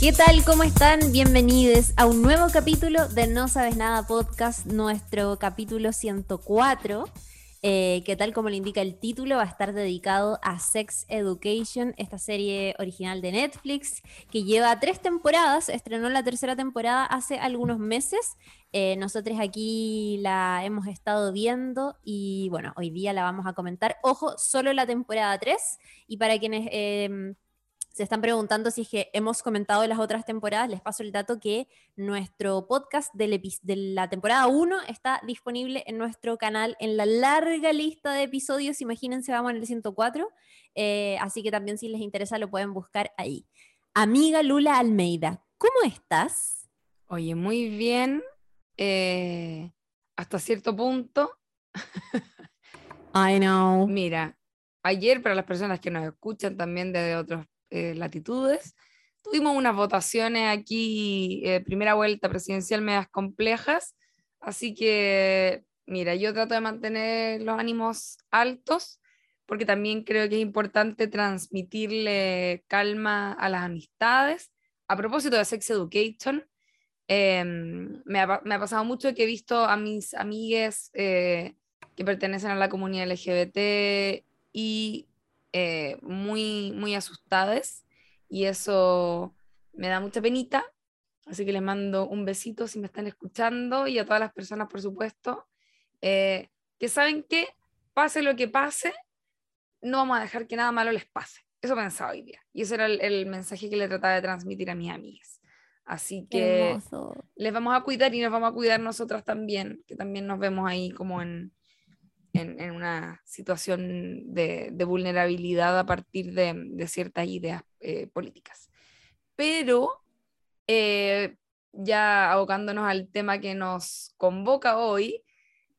¿Qué tal? ¿Cómo están? Bienvenidos a un nuevo capítulo de No Sabes Nada Podcast, nuestro capítulo 104, eh, que tal como le indica el título, va a estar dedicado a Sex Education, esta serie original de Netflix, que lleva tres temporadas, estrenó la tercera temporada hace algunos meses. Eh, nosotros aquí la hemos estado viendo y bueno, hoy día la vamos a comentar. Ojo, solo la temporada 3 y para quienes... Eh, se están preguntando si es que hemos comentado en las otras temporadas, les paso el dato que nuestro podcast de la temporada 1 está disponible en nuestro canal en la larga lista de episodios, imagínense, vamos en el 104, eh, así que también si les interesa lo pueden buscar ahí. Amiga Lula Almeida, ¿cómo estás? Oye, muy bien, eh, hasta cierto punto. I know. Mira, ayer para las personas que nos escuchan también desde otros eh, latitudes. Tuvimos unas votaciones aquí, eh, primera vuelta presidencial, medias complejas, así que, mira, yo trato de mantener los ánimos altos, porque también creo que es importante transmitirle calma a las amistades. A propósito de Sex Education, em, me, ha, pasado mucho que he visto a mis amigues eh, que pertenecen a la comunidad LGBT y eh, muy, muy asustadas y eso me da mucha penita. Así que les mando un besito si me están escuchando y a todas las personas, por supuesto, eh, que saben que pase lo que pase, no vamos a dejar que nada malo les pase. Eso pensaba hoy día. Y ese era el, mensaje que le trataba de transmitir a mis amigas. Así que les vamos a cuidar y nos vamos a cuidar nosotras también, que también nos vemos ahí como en, en, una situación de, vulnerabilidad a partir de, ciertas ideas eh, políticas. Pero eh, ya abocándonos al tema que nos convoca hoy,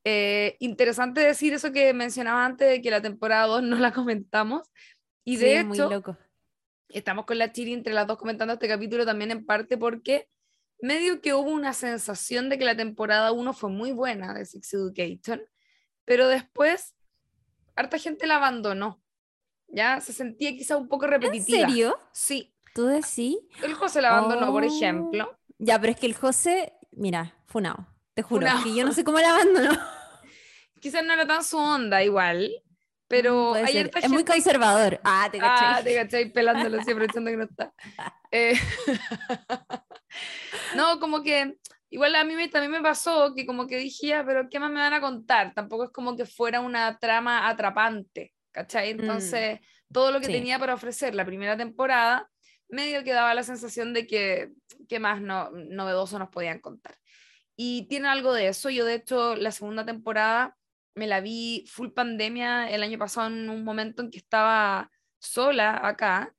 eh, interesante decir eso que mencionaba antes de que la temporada 2 no la comentamos. Y de hecho, estamos con la Chiri entre las dos comentando este capítulo también en parte porque medio que hubo una sensación de que la temporada 1 fue muy buena de Sex Education pero después harta gente la abandonó. Ya se sentía quizá un poco repetitiva. ¿En serio? Sí. ¿Tú decís? El José la abandonó, por Oh. ejemplo. Ya, pero es que el José, mira, funao, te juro, que yo no sé cómo la abandonó. Quizás no era tan su onda igual, pero hay harta Es muy gente- conservador. Ah, te caché. Ah, te cachai pelándolo así, aprovechando que no está. Eh, no, como que igual a mí me, también me pasó que como que dije, "Ya, pero ¿qué más me van a contar? Tampoco es como que fuera una trama atrapante, ¿cachai? Entonces, todo lo que sí. tenía para ofrecer la primera temporada, medio que daba la sensación de que qué más no, novedoso nos podían contar. Y tiene algo de eso. Yo, de hecho, la segunda temporada me la vi full pandemia el año pasado en un momento en que estaba sola acá.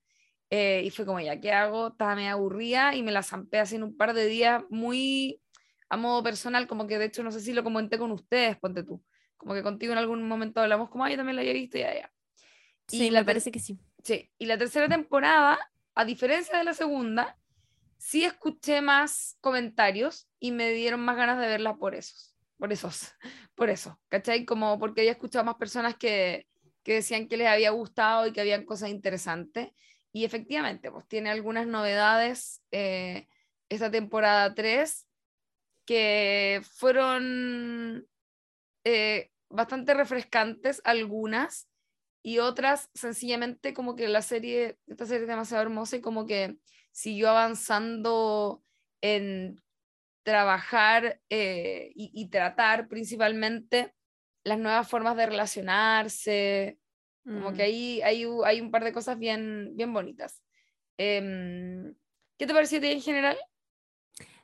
eh, y fue como, ya, ¿qué hago? Estaba medio aburrida y me la zampé así en un par de días muy a modo personal, como que de hecho no sé si lo comenté con ustedes, ponte tú. Como que contigo en algún momento hablamos como, ay, yo también la había visto, ya, ya. Sí, y me parece que sí. Sí, y la tercera temporada, a diferencia de la segunda, sí escuché más comentarios y me dieron más ganas de verla por esos, por esos, por eso, ¿cachai? Como porque había escuchado más personas que, que decían que les había gustado y que habían cosas interesantes. Y efectivamente, pues tiene algunas novedades eh, esta temporada 3 que fueron eh, bastante refrescantes algunas y otras sencillamente como que la serie, esta serie es demasiado hermosa y como que siguió avanzando en trabajar eh, y, y tratar principalmente las nuevas formas de relacionarse, como que Mm. ahí hay, hay un par de cosas bien, bien bonitas. Em, ¿Qué te pareció a ti en general?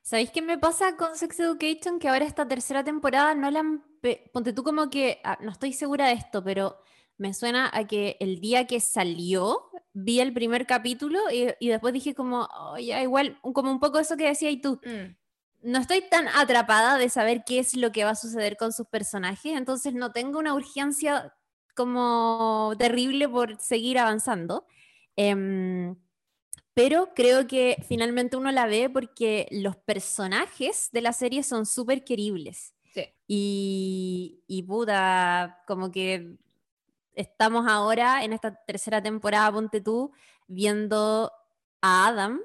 ¿Sabéis qué me pasa con Sex Education? Que ahora esta tercera temporada no la han... Ponte tú como que, ah, no estoy segura de esto, pero me suena a que el día que salió vi el primer capítulo y, y después dije como, "Oh, ya, igual, como un poco eso que decías y tú, no estoy tan atrapada de saber qué es lo que va a suceder con sus personajes, entonces no tengo una urgencia como terrible por seguir avanzando. Em, pero creo que finalmente uno la ve porque los personajes de la serie son súper queribles. Sí. Y, y puta, como que estamos ahora en esta tercera temporada, ponte tú, viendo a Adam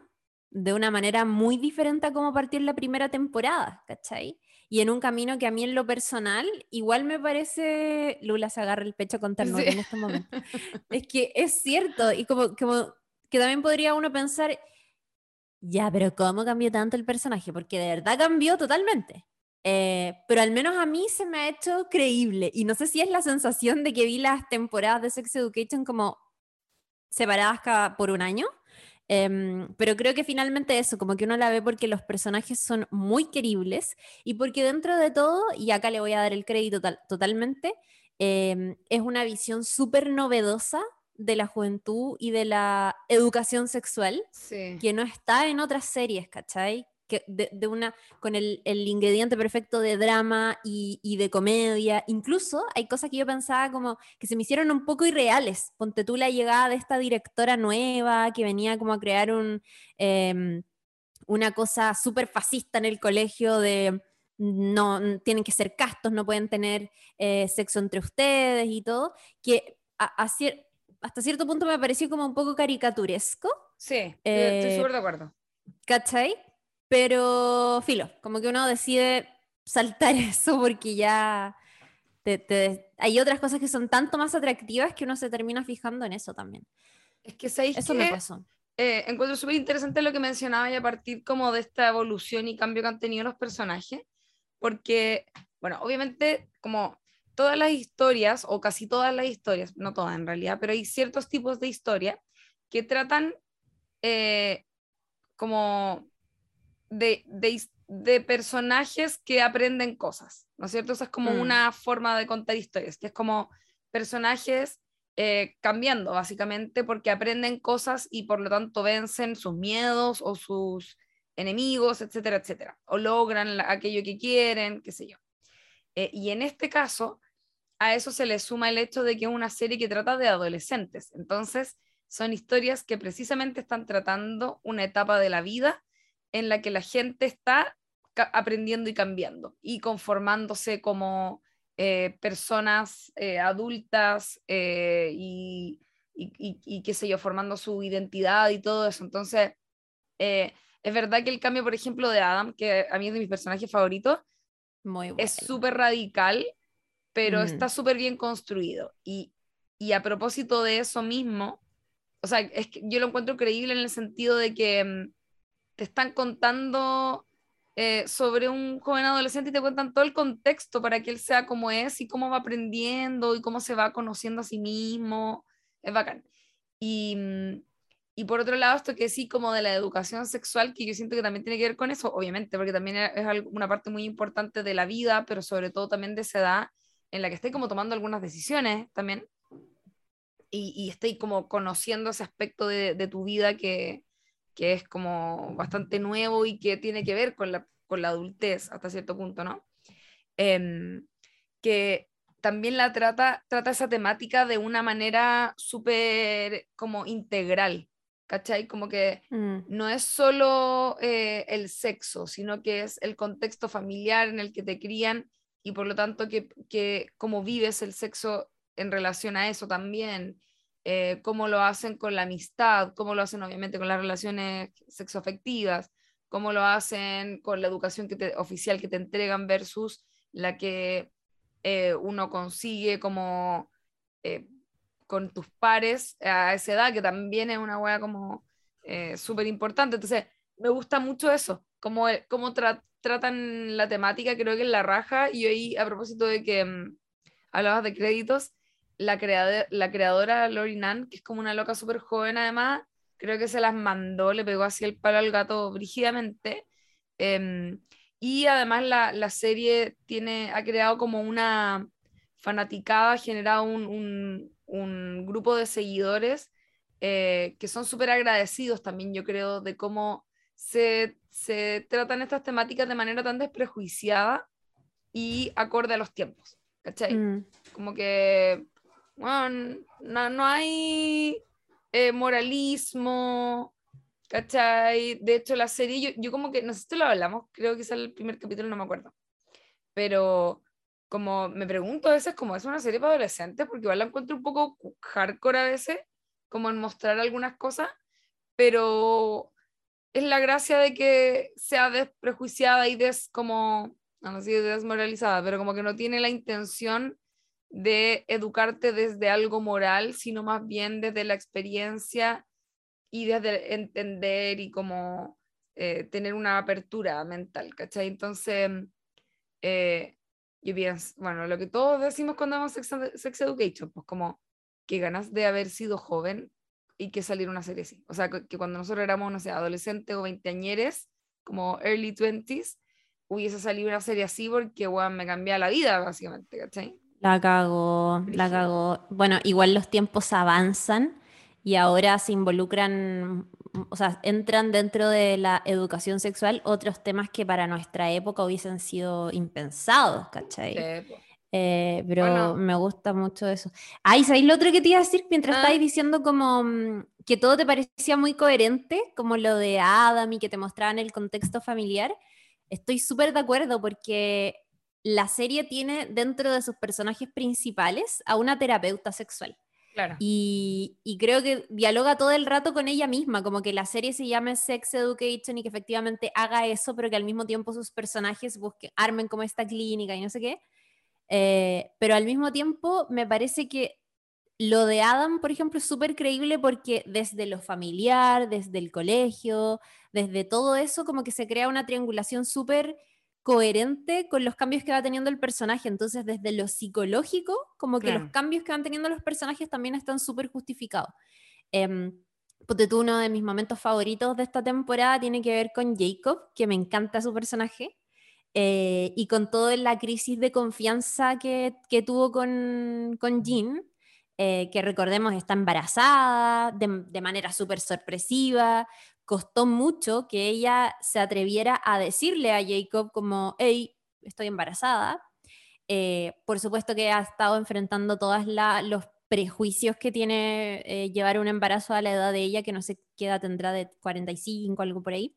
de una manera muy diferente a cómo partió en la primera temporada, ¿cachai? Y en un camino que a mí en lo personal igual me parece, Lula se agarra el pecho con ternura en este momento, es que es cierto y como, como que también podría uno pensar, ya, pero ¿cómo cambió tanto el personaje? Porque de verdad cambió totalmente. Eh, pero al menos a mí se me ha hecho creíble. Y no sé si es la sensación de que vi las temporadas de Sex Education como separadas cada, por un año. Em, pero creo que finalmente eso, como que uno la ve porque los personajes son muy queribles y porque dentro de todo, y acá le voy a dar el crédito totalmente, em, es una visión súper novedosa de la juventud y de la educación sexual que no está en otras series, ¿cachai? Que de, una, con el, el, ingrediente perfecto de drama y, y, de comedia. Incluso hay cosas que yo pensaba como que se me hicieron un poco irreales. Ponte tú la llegada de esta directora nueva que venía como a crear un, em, una cosa súper fascista en el colegio de no tienen que ser castos, no pueden tener eh, sexo entre ustedes y todo, que a, a, hasta cierto punto me pareció como un poco caricaturesco. Sí, estoy eh, súper de acuerdo. ¿Cachai? Pero, filo, como que uno decide saltar eso porque ya hay otras cosas que son tanto más atractivas que uno se termina fijando en eso también. Es que eso me pasó. Eh, encuentro súper interesante lo que mencionaba y a partir como de esta evolución y cambio que han tenido los personajes, porque, bueno, obviamente como todas las historias, o casi todas las historias, no todas en realidad, pero hay ciertos tipos de historia que tratan eh, como de, de, personajes que aprenden cosas, ¿no es cierto? Esa es como mm. una forma de contar historias, que es como personajes eh, cambiando, básicamente, porque aprenden cosas y por lo tanto vencen sus miedos o sus enemigos, etcétera, etcétera, o logran aquello que quieren, qué sé yo. Eh, y en este caso, a eso se le suma el hecho de que es una serie que trata de adolescentes. Entonces, son historias que precisamente están tratando una etapa de la vida en la que la gente está aprendiendo y cambiando y conformándose como eh, personas eh, adultas eh, y, y, qué sé yo, formando su identidad y todo eso. Entonces, es verdad que el cambio, por ejemplo, de Adam, que a mí es de mis personajes favoritos, es súper radical pero mm. está súper bien construido. Y, y, a propósito de eso mismo, o sea, es que yo lo encuentro creíble en el sentido de que mm, te están contando eh, sobre un joven adolescente y te cuentan todo el contexto para que él sea como es y cómo va aprendiendo y cómo se va conociendo a sí mismo. Es bacán. Y, mm, y por otro lado, esto que sí, como de la educación sexual, que yo siento que también tiene que ver con eso, obviamente, porque también es una parte muy importante de la vida, pero sobre todo también de esa edad en la que estoy como tomando algunas decisiones también y, y estoy como conociendo ese aspecto de, de tu vida que, que, es como bastante nuevo y que tiene que ver con la, con la adultez hasta cierto punto, ¿no? Em, que también la trata, trata esa temática de una manera súper como integral, ¿cachai? Como que mm. no es solo eh, el sexo, sino que es el contexto familiar en el que te crían y por lo tanto que, que cómo vives el sexo en relación a eso también, eh, cómo lo hacen con la amistad, cómo lo hacen obviamente con las relaciones sexoafectivas, cómo lo hacen con la educación que te, oficial que te entregan versus la que eh, uno consigue como eh, con tus pares a esa edad, que también es una hueá como súper importante. Entonces, me gusta mucho eso, cómo, cómo tratan la temática, creo que en la raja, y hoy a propósito de que mm, hablabas de créditos, la, la creadora Lori Nan, que es como una loca súper joven además, creo que se las mandó, le pegó así el palo al gato brígidamente. Em, y además la, la, serie tiene, ha creado como una fanaticada, ha generado un, un, grupo de seguidores eh, que son súper agradecidos también, yo creo, de cómo se, se tratan estas temáticas de manera tan desprejuiciada y acorde a los tiempos, ¿cachai? Mm. Como que, bueno, no, no hay eh, moralismo, ¿cachai? De hecho, la serie, yo, yo, como que, no sé si lo hablamos, creo que es el primer capítulo, no me acuerdo, pero como me pregunto a veces como es una serie para adolescentes, porque igual la encuentro un poco hardcore a veces, como en mostrar algunas cosas, pero es la gracia de que sea desprejuiciada y des como, no sé desmoralizada, pero como que no tiene la intención de educarte desde algo moral, sino más bien desde la experiencia y desde entender y como eh, tener una apertura mental, ¿cachai? Entonces, eh, yo pienso, bueno, lo que todos decimos cuando vemos sex, Education, pues como que ganas de haber sido joven y que salir una serie así. O sea, que, cuando nosotros éramos, no sé, adolescentes o veinteañeres, como early 20s, hubiese salido una serie así porque, bueno, me cambia la vida, básicamente, ¿cachai? La cago, la cago. Bueno, igual los tiempos avanzan y ahora se involucran, o sea, entran dentro de la educación sexual otros temas que para nuestra época hubiesen sido impensados, ¿cachai? Eh, pero me gusta mucho eso. Ay, ¿sabéis lo otro que te iba a decir mientras ah. estáis diciendo como mm, que todo te parecía muy coherente, como lo de Adam y que te mostraban el contexto familiar? Estoy súper de acuerdo porque la serie tiene dentro de sus personajes principales a una terapeuta sexual. Claro. Y, creo que dialoga todo el rato con ella misma, como que la serie se llame Sex Education y que efectivamente haga eso, pero que al mismo tiempo sus personajes busquen, armen como esta clínica y no sé qué. Eh, pero al mismo tiempo me parece que lo de Adam, por ejemplo, es súper creíble porque desde lo familiar, desde el colegio, desde todo eso, como que se crea una triangulación súper coherente con los cambios que va teniendo el personaje. Entonces, desde lo psicológico, como que los cambios que van teniendo los personajes también están súper justificados. Eh, tú, uno de mis momentos favoritos de esta temporada tiene que ver con Jacob, que me encanta su personaje, eh, y con toda la crisis de confianza que, que tuvo con, con Jean, eh, que recordemos está embarazada de, de manera súper sorpresiva, costó mucho que ella se atreviera a decirle a Jacob como, hey, estoy embarazada. Eh, por supuesto que ha estado enfrentando todos los prejuicios que tiene eh, llevar un embarazo a la edad de ella, que no sé qué edad tendrá, de 45, algo por ahí.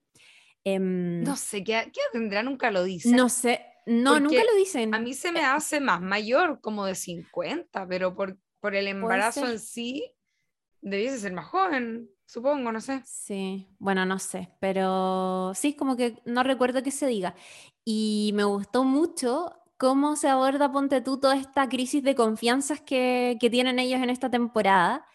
Em, no sé, ¿qué, edad tendrá? Nunca lo dicen. No sé, no, nunca lo dicen. A mí se me hace más mayor, como de 50, pero por, por el embarazo en sí, debiese ser más joven. Supongo, no sé. Sí, bueno, no sé, pero sí, como que no recuerdo que se diga. Y me gustó mucho cómo se aborda, ponte tú, toda esta crisis de confianzas que, que tienen ellos en esta temporada.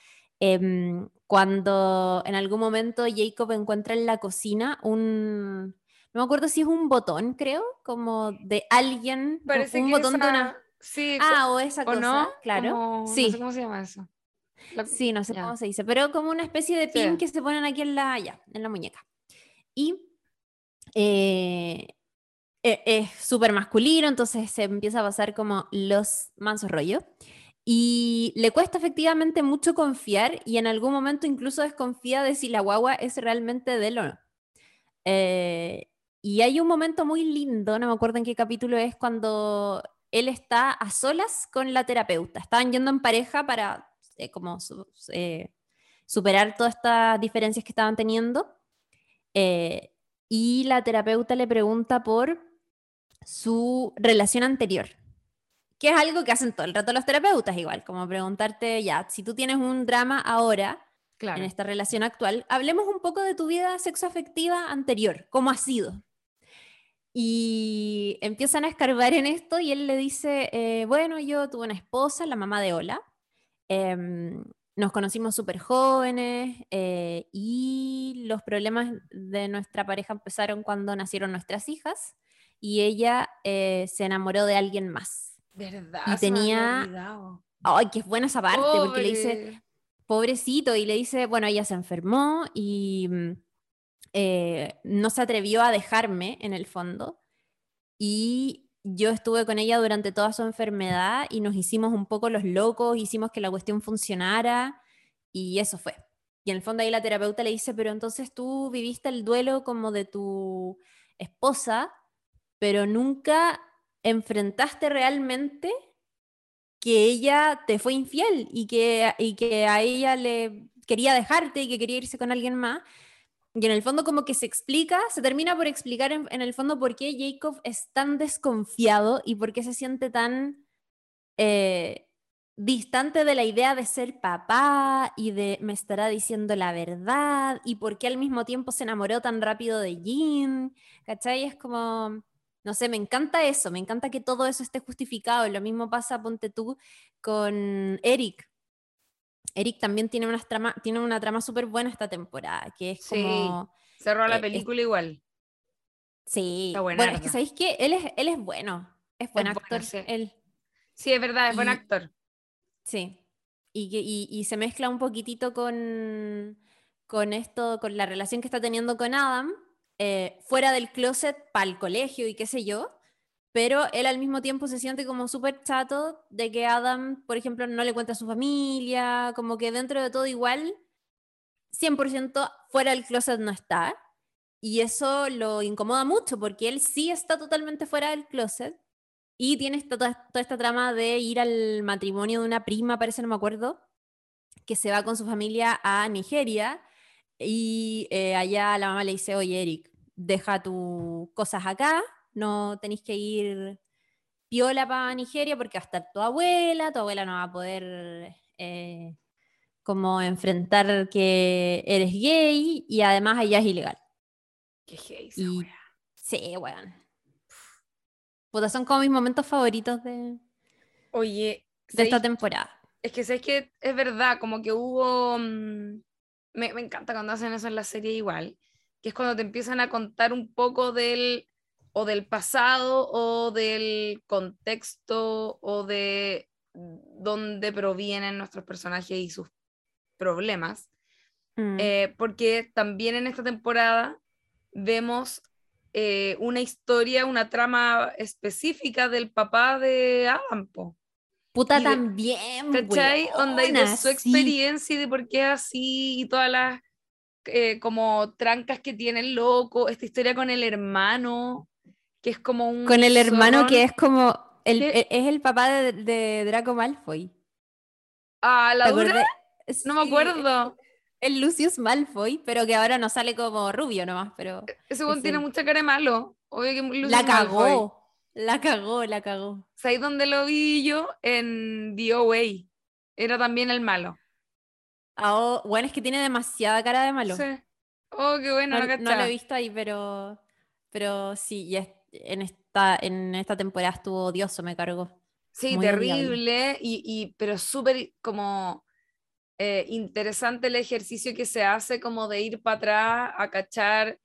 Em, cuando en algún momento Jacob encuentra en la cocina un, no me acuerdo si es un botón, creo, como de alguien, Parece un botón de una... Sí, ah, o esa cosa, no? claro. sí. No sé cómo se llama eso. Sí, no sé cómo se dice, pero como una especie de pin que se ponen aquí en la, ya, en la muñeca. Y eh, e, es súper masculino, entonces se empieza a pasar como los mansos rollos. Y le cuesta efectivamente mucho confiar y en algún momento incluso desconfía de si la guagua es realmente de él o no. Eh, y hay un momento muy lindo, no me acuerdo en qué capítulo es, cuando él está a solas con la terapeuta. Estaban yendo en pareja para eh, como eh, superar todas estas diferencias que estaban teniendo. Y la terapeuta le pregunta por su relación anterior, que es algo que hacen todo el rato los terapeutas igual, como preguntarte, ya, si tú tienes un drama ahora, en esta relación actual, hablemos un poco de tu vida sexoafectiva anterior, cómo ha sido. Y empiezan a escarbar en esto y él le dice, bueno, yo tuve una esposa, la mamá de Ola, Em, nos conocimos súper jóvenes eh, y los problemas de nuestra pareja empezaron cuando nacieron nuestras hijas y ella eh, se enamoró de alguien más. ¿Verdad? Y tenía... Ay, qué buena esa parte, porque le dice, pobrecito, y le dice, bueno, ella se enfermó y mm, eh, no se atrevió a dejarme en el fondo. Y yo estuve con ella durante toda su enfermedad y nos hicimos un poco los locos, hicimos que la cuestión funcionara y eso fue. Y en el fondo ahí la terapeuta le dice, pero entonces tú viviste el duelo como de tu esposa, pero nunca enfrentaste realmente que ella te fue infiel y que, y que a ella le quería dejarte y que quería irse con alguien más. Y en el fondo como que se explica, se termina por explicar en, el fondo por qué Jacob es tan desconfiado y por qué se siente tan eh, distante de la idea de ser papá y de me estará diciendo la verdad y por qué al mismo tiempo se enamoró tan rápido de Jean, ¿cachai? Es como, no sé, me encanta eso, me encanta que todo eso esté justificado. Lo mismo pasa, ponte tú, con Eric. Eric también tiene una trama, tiene una trama súper buena esta temporada, que es como... Cerró la eh, película igual. Sí. bueno, es que sabéis que él es, él es bueno, es buen actor. sí. Él. sí, es verdad, es buen actor. Sí. Y, y, se mezcla un poquitito con, con esto, con la relación que está teniendo con Adam, eh, fuera del closet para el colegio y qué sé yo, pero él al mismo tiempo se siente como súper chato de que Adam, por ejemplo, no le cuenta a su familia, como que dentro de todo igual, 100% fuera del closet no está. Y eso lo incomoda mucho porque él sí está totalmente fuera del closet, y tiene toda, esta trama de ir al matrimonio de una prima, parece, no me acuerdo, que se va con su familia a Nigeria y eh, allá la mamá le dice, oye Eric, deja tus cosas acá, no tenéis que ir piola para Nigeria porque va a estar tu abuela, tu abuela no va a poder eh, como enfrentar que eres gay y además allá es ilegal. Qué gay, Sí, weón son como mis momentos favoritos de, Oye, de esta temporada. Es que sé que es verdad, como que hubo... Mm, me, me, encanta cuando hacen eso en la serie igual, que es cuando te empiezan a contar un poco del o del pasado o del contexto o de dónde provienen nuestros personajes y sus problemas. Mm. Eh, porque también en esta temporada vemos eh, una historia, una trama específica del papá de Adam, Puta también, ¿cachai? Onda y de su experiencia y de por qué así y todas las eh, como trancas que tiene el loco, esta historia con el hermano, que es como un... Con el hermano que es como... El, e, es el papá de, Draco Malfoy. Ah, ¿la dura? No me acuerdo el Lucius Malfoy, pero que ahora no sale como rubio nomás, pero... E-, ese buen tiene mucha cara de malo. la cagó, la cagó, la cagó. ¿Sabes dónde lo vi yo? En The Way. Era también el malo. Ah, oh, bueno, es que tiene demasiada cara de malo. Sí. Oh, qué bueno, no, no lo he visto ahí, pero, pero sí, y en, esta, en esta temporada estuvo odioso, me cargó. Sí, terrible, y, y, pero súper como eh, interesante el ejercicio que se hace como de ir para atrás a cachar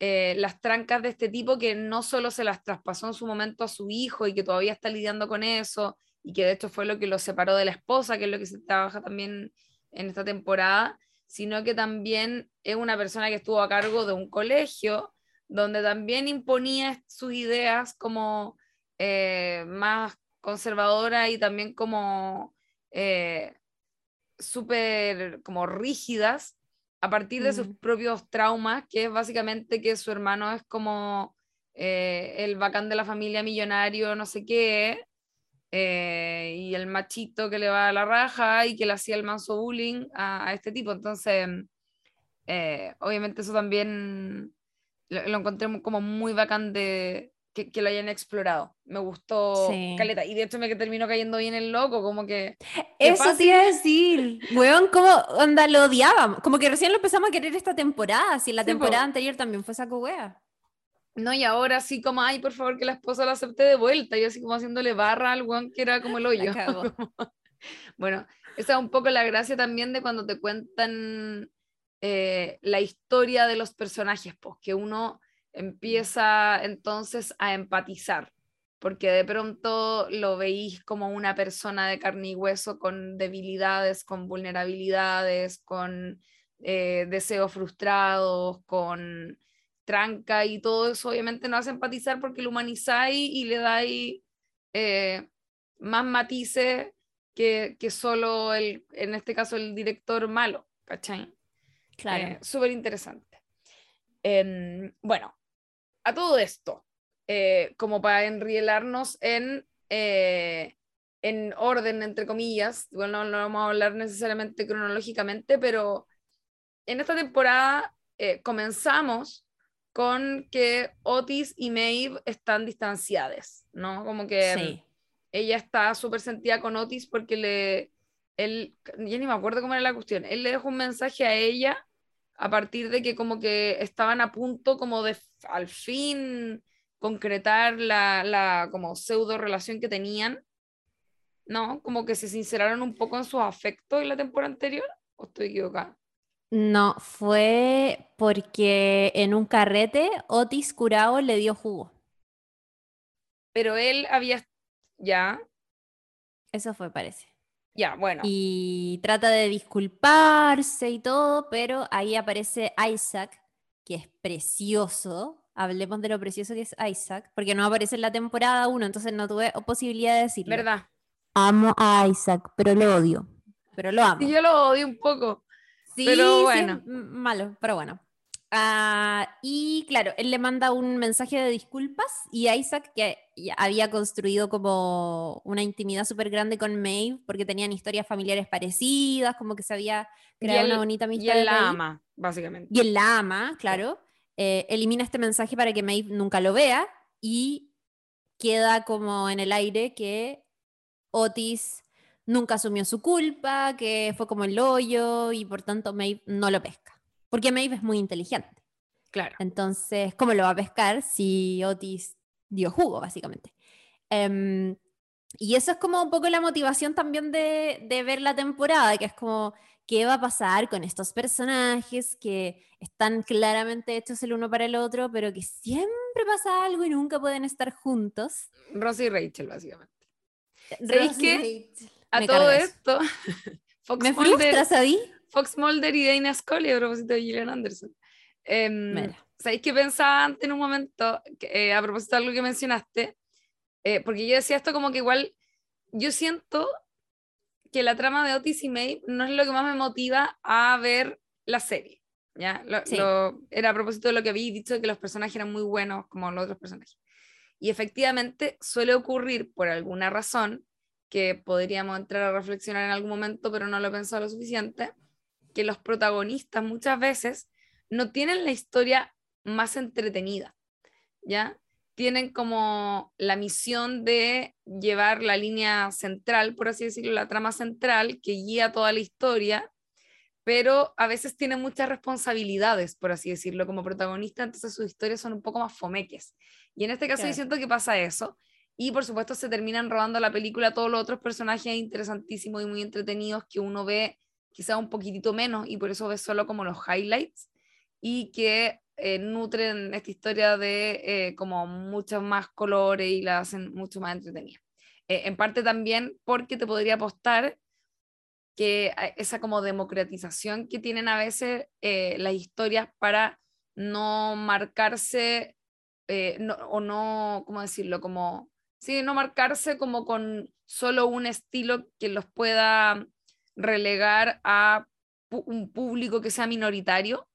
eh, las trancas de este tipo que no solo se las traspasó en su momento a su hijo y que todavía está lidiando con eso y que de hecho fue lo que lo separó de la esposa, que es lo que se trabaja también en esta temporada, sino que también es una persona que estuvo a cargo de un colegio donde también imponía sus ideas como eh, más conservadora y también como súper como rígidas a partir de sus propios traumas, que es básicamente que su hermano es como eh, el bacán de la familia millonario, no sé qué, eh, y el machito que le va a la raja y que le hacía el manso bullying a, este tipo. Entonces, eh, obviamente eso también lo, lo, encontré como muy bacán de, que, lo hayan explorado. Me gustó Caleta. Y de hecho me terminó cayendo bien el loco, como que... Eso te iba a decir. Weón, ¿cómo onda lo odiábamos? Como que recién lo empezamos a querer esta temporada, si la temporada anterior también fue saco wea. No, y ahora sí como, ay, por favor, que la esposa la acepte de vuelta. Y así como haciéndole barra al weón que era como el hoyo. bueno, esa es un poco la gracia también de cuando te cuentan eh, la historia de los personajes, pues que uno empieza entonces a empatizar, porque de pronto lo veis como una persona de carne y hueso con debilidades, con vulnerabilidades, con eh, deseos frustrados, con tranca y todo eso obviamente no hace empatizar porque lo humanizáis y le dais eh, más matices que, que, solo el, en este caso el director malo, ¿cachai? Claro. Eh, Súper interesante. Em, bueno, a todo esto, eh, como para enrielarnos en, en orden, entre comillas, bueno, no, vamos a hablar necesariamente cronológicamente, pero en esta temporada eh, comenzamos con que Otis y Maeve están distanciadas, ¿no? Como que ella está súper sentida con Otis porque le, él, ya ni me acuerdo cómo era la cuestión, él le dejó un mensaje a ella a partir de que como que estaban a punto como de al fin concretar la, la como pseudo relación que tenían, ¿no? Como que se sinceraron un poco en sus afectos en la temporada anterior, ¿o estoy equivocada? No, fue porque en un carrete Otis curado le dio jugo. Pero él había, ya. Eso fue, parece. Ya, bueno. Y trata de disculparse y todo, pero ahí aparece Isaac, que es precioso. Hablemos de lo precioso que es Isaac, porque no aparece en la temporada 1, entonces no tuve posibilidad de decirlo. ¿Verdad? Amo a Isaac, pero lo odio. Pero lo amo. Sí, yo lo odio un poco. Sí, pero bueno. sí, malo, pero bueno. Ah, y claro, él le manda un mensaje de disculpas y Isaac, que había construido como una intimidad súper grande con Maeve, porque tenían historias familiares parecidas, como que se había creado una bonita amistad. Y él la ama, básicamente. Y él la ama, claro. Eh, elimina este mensaje para que Maeve nunca lo vea y queda como en el aire que Otis nunca asumió su culpa, que fue como el hoyo y por tanto Maeve no lo pesca. Porque Maeve es muy inteligente. Claro. Entonces, ¿cómo lo va a pescar si Otis dio jugo, básicamente? Em, y eso es como un poco la motivación también de, de, ver la temporada, que es como, ¿qué va a pasar con estos personajes que están claramente hechos el uno para el otro, pero que siempre pasa algo y nunca pueden estar juntos? Rosy y Rachel, básicamente. ¿Sabéis A todo esto, Fox ¿Me frustras, Fox Mulder y Dana Scully a propósito de Gillian Anderson. Eh, ¿Sabéis qué pensaba antes en un momento, eh, a propósito de algo que mencionaste? Eh, porque yo decía esto como que igual, yo siento que la trama de Otis y May no es lo que más me motiva a ver la serie. ¿ya? Lo, era a propósito de lo que había dicho, de que los personajes eran muy buenos como los otros personajes. Y efectivamente suele ocurrir por alguna razón, que podríamos entrar a reflexionar en algún momento, pero no lo he pensado lo suficiente, que los protagonistas muchas veces no tienen la historia más entretenida, ¿ya? Tienen como la misión de llevar la línea central, por así decirlo, la trama central que guía toda la historia, pero a veces tienen muchas responsabilidades, por así decirlo, como protagonista, entonces sus historias son un poco más fomeques. Y en este caso yo siento que pasa eso. Y por supuesto se terminan robando la película todos los otros personajes interesantísimos y muy entretenidos que uno ve quizá un poquitito menos y por eso ves solo como los highlights y que eh, nutren esta historia de eh, como muchos más colores y la hacen mucho más entretenida. Eh, en parte también porque te podría apostar que esa como democratización que tienen a veces las historias para no marcarse o no, ¿cómo decirlo? Como, sí, no marcarse como con solo un estilo que los pueda relegar a un público que sea minoritario,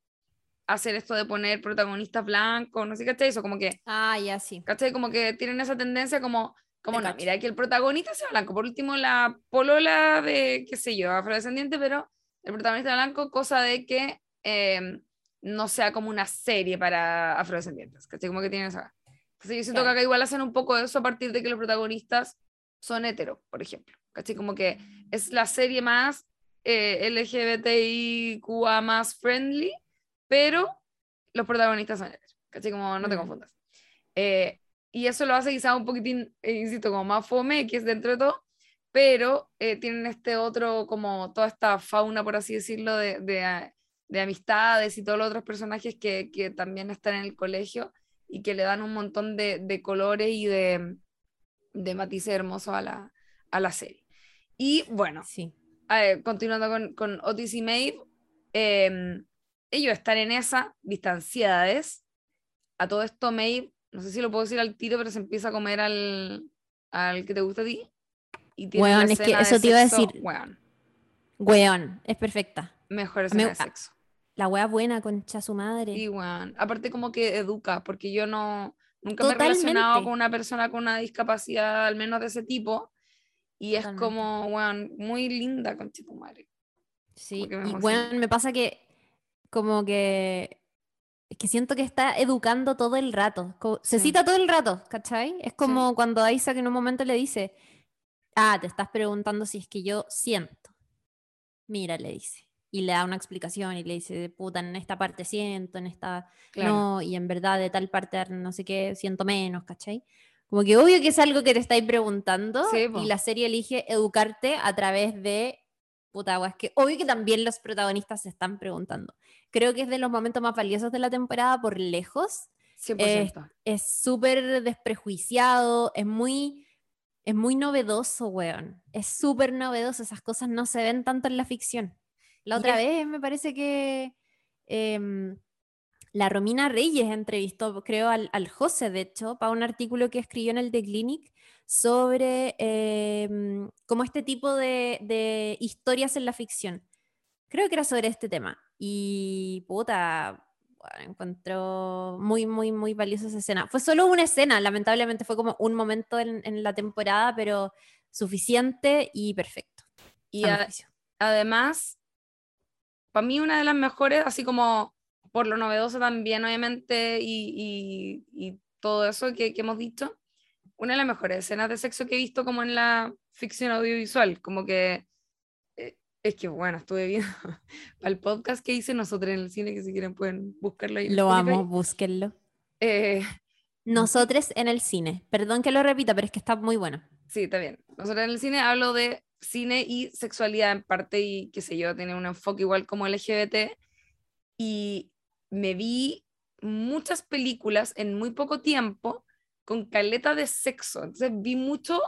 hacer esto de poner protagonistas blancos, no sé, ¿cachai? Eso como que... Ah, ya sí. ¿Cachai? Como que tienen esa tendencia como, como no, mira, que el protagonista sea blanco, por último la polola de, qué sé yo, afrodescendiente, pero el protagonista blanco, cosa de que em, no sea como una serie para afrodescendientes, ¿cachai? Como que tienen esa... Entonces yo siento que acá igual hacen un poco de eso a partir de que los protagonistas son heteros, por ejemplo. ¿cachai? Como que es la serie más eh, LGBTIQA más friendly, pero los protagonistas son heteros, ¿cachai? Como no te confundas. Eh, y eso lo hace quizá un poquitín, eh, insisto, como más fome, que es dentro de todo, pero eh, tienen este otro, como toda esta fauna, por así decirlo, de, de, de amistades y todos los otros personajes que, que, también están en el colegio y que le dan un montón de, de colores y de, de matices hermosos a la, a la serie. Y bueno, sí. continuando con, con, Otis y Maeve, eh, ellos están en esa, distanciadas. A todo esto, Maeve, no sé si lo puedo decir al tiro, pero se empieza a comer al, al que te gusta a ti. Y tiene es que eso te iba a decir. Weón. Weón, es perfecta. Mejor escena de sexo. La wea buena, concha su madre. Sí, weón. Aparte, como que educa, porque yo no. Nunca me he relacionado con una persona con una discapacidad, al menos de ese tipo. Y es como, weón, muy linda, concha tu madre. Sí, y bueno, me pasa que como que, que siento que está educando todo el rato. Se cita todo el rato, ¿cachai? Es como cuando Isaac en un momento le dice, Ah, te estás preguntando si es que yo siento. Mira, le dice. Y le da una explicación y le dice, puta, en esta parte siento, en esta no, y en verdad de tal parte no sé qué, siento menos, ¿cachai? Como que obvio que es algo que te estáis preguntando y la serie elige educarte a través de puta, es que obvio que también los protagonistas se están preguntando. Creo que es de los momentos más valiosos de la temporada por lejos. 100%. es súper desprejuiciado, es muy es muy novedoso, weón. Es súper novedoso. Esas cosas no se ven tanto en la ficción. La otra vez me parece que em, la Romina Reyes entrevistó, creo, al, al, José, de hecho, para un artículo que escribió en el The Clinic sobre como este tipo de, de, historias en la ficción. Creo que era sobre este tema. Y puta, encontró muy, muy, muy valiosa esa escena. Fue solo una escena, lamentablemente fue como un momento en, en la temporada, pero suficiente y perfecto. Y además, para mí una de las mejores, así como por lo novedoso también, obviamente, y, y, y todo eso que, que, hemos dicho, una de las mejores escenas de sexo que he visto como en la ficción audiovisual, como que es que bueno, estuve viendo para el podcast que hice nosotros en el cine, que si quieren pueden buscarlo ahí. Lo amo, búsquenlo. Eh, nosotros en el cine. Perdón que lo repita, pero es que está muy bueno. Sí, está bien. Nosotros en el cine hablo de cine y sexualidad en parte y qué sé yo, tiene un enfoque igual como LGBT. Y me vi muchas películas en muy poco tiempo con caleta de sexo. Entonces vi mucho,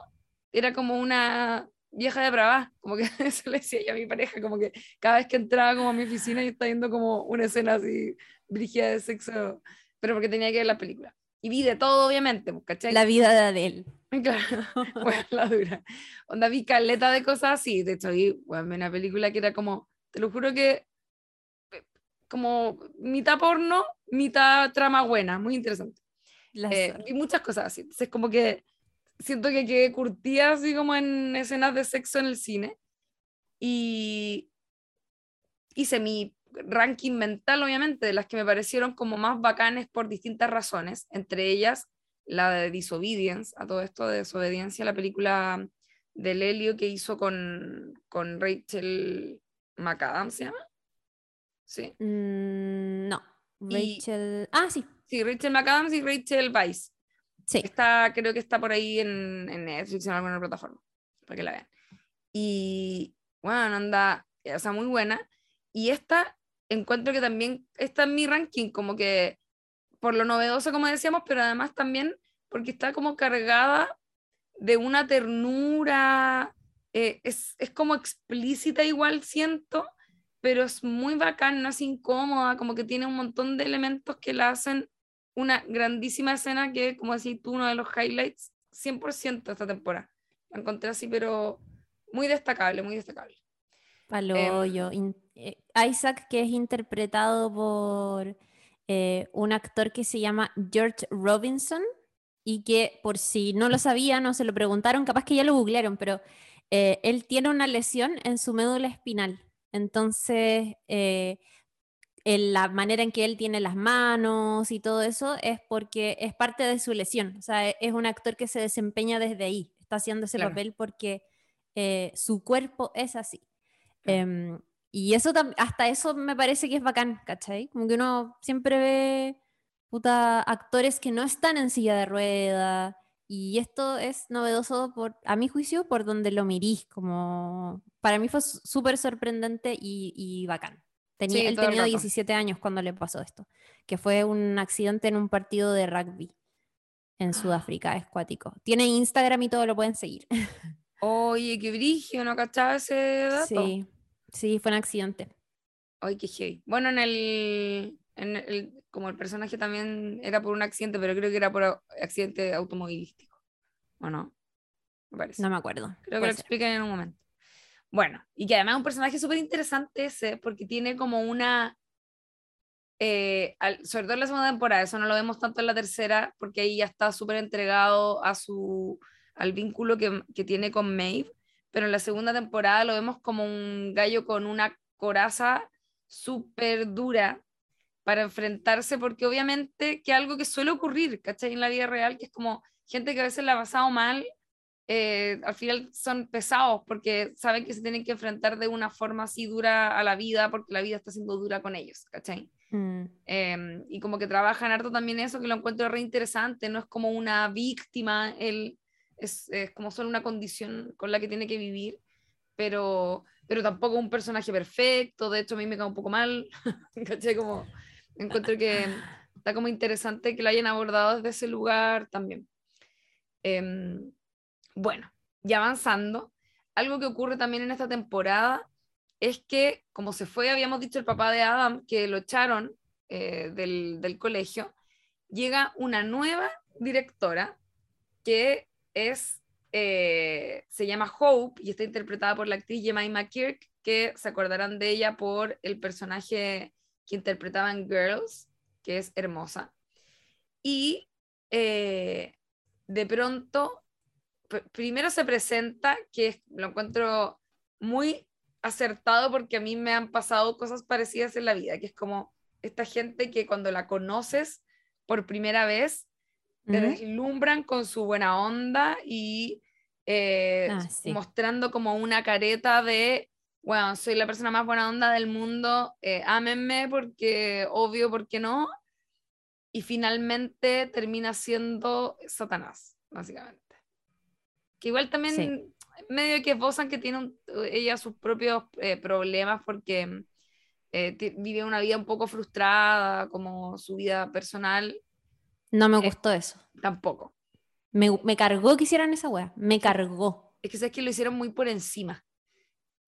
era como una vieja de brava, como que eso le decía yo a mi pareja, como que cada vez que entraba como a mi oficina y estaba viendo como una escena así, brígida de sexo, pero porque tenía que ver la película. Y vi de todo, obviamente, pues, ¿cachai? La vida de Adele. Claro, bueno, la dura. Onda, vi caleta de cosas así, de hecho vi bueno, una película que era como, te lo juro que, como mitad porno, mitad trama buena, muy interesante. Eh, vi muchas cosas así, entonces como que siento que quedé curtida así como en escenas de sexo en el cine. Y hice mi ranking mental, obviamente, de las que me parecieron como más bacanes por distintas razones, entre ellas la de Disobedience, a todo esto de Desobediencia, la película de Lelio que hizo con, con Rachel McAdams, ¿se llama? Sí. Mm, no, Rachel... ah, sí. Sí, Rachel McAdams y Rachel Weisz. Sí. Está, creo que está por ahí en, en Netflix en alguna plataforma, para que la vean. Y bueno, anda, o sea, muy buena. Y esta encuentro que también está en mi ranking, como que por lo novedoso, como decíamos, pero además también porque está como cargada de una ternura, eh, es, es, como explícita igual, siento, pero es muy bacán, no es incómoda, como que tiene un montón de elementos que la hacen una grandísima escena que, como decís tú, uno de los highlights 100% de esta temporada. La encontré así, pero muy destacable, muy destacable. Paloyo. Em, eh, Isaac, que es interpretado por eh, un actor que se llama George Robinson y que por si no lo sabían o se lo preguntaron, capaz que ya lo googlearon, pero eh, él tiene una lesión en su médula espinal. Entonces, la manera en que él tiene las manos y todo eso es porque es parte de su lesión. O sea, e, es un actor que se desempeña desde ahí, está haciendo ese papel porque su cuerpo es así. Em, y eso hasta eso me parece que es bacán, ¿cachai? Como que uno siempre ve puta, actores que no están en silla de rueda. Y esto es novedoso, por, a mi juicio, por donde lo mirís. Como, para mí fue súper sorprendente y, y bacán. Tenía, él tenía 17 años cuando le pasó esto, que fue un accidente en un partido de rugby en Sudáfrica, es cuático. Tiene Instagram y todo, lo pueden seguir. Oye, qué brillo, ¿no cachaba ese dato? Sí, sí, fue un accidente. Ay, qué heavy. Bueno, en el, en el, como el personaje también era por un accidente, pero creo que era por accidente automovilístico. ¿O no? Me parece. No me acuerdo. Creo que lo explican en un momento. Bueno, y que además es un personaje súper interesante ese, porque tiene como una, eh, sobre todo en la segunda temporada, eso no lo vemos tanto en la tercera, porque ahí ya está súper entregado a su, al vínculo que, que, tiene con Maeve, pero en la segunda temporada lo vemos como un gallo con una coraza súper dura para enfrentarse, porque obviamente que algo que suele ocurrir, ¿cachai? En la vida real, que es como gente que a veces la ha pasado mal eh, al final son pesados porque saben que se tienen que enfrentar de una forma así dura a la vida porque la vida está siendo dura con ellos, ¿cachai? Mm. Em, y como que trabajan harto también eso, que lo encuentro re interesante, no es como una víctima, él es, es como solo una condición con la que tiene que vivir, pero, pero tampoco un personaje perfecto, de hecho a mí me cae un poco mal, ¿cachai? Como encuentro que está como interesante que lo hayan abordado desde ese lugar también. Em, bueno, y avanzando, algo que ocurre también en esta temporada es que, como se fue, habíamos dicho el papá de Adam, que lo echaron eh, del, del, colegio, llega una nueva directora que es, eh, se llama Hope y está interpretada por la actriz Jemima Kirk, que se acordarán de ella por el personaje que interpretaba en Girls, que es hermosa. Y eh, de pronto, primero se presenta, que lo encuentro muy acertado porque a mí me han pasado cosas parecidas en la vida, que es como esta gente que cuando la conoces por primera vez, te deslumbran con su buena onda y eh, Ah, sí. mostrando como una careta de, bueno, soy la persona más buena onda del mundo, eh, ámenme porque obvio, porque no? Y finalmente termina siendo Satanás, básicamente. Que igual también Sí. medio que esbozan que tiene un- ella sus propios eh, problemas porque eh, vive una vida un poco frustrada, como su vida personal, No me Eh, gustó eso. tampoco. Me, me cargó que hicieran esa wea. Me cargó. Es que sabes que lo hicieron muy por encima.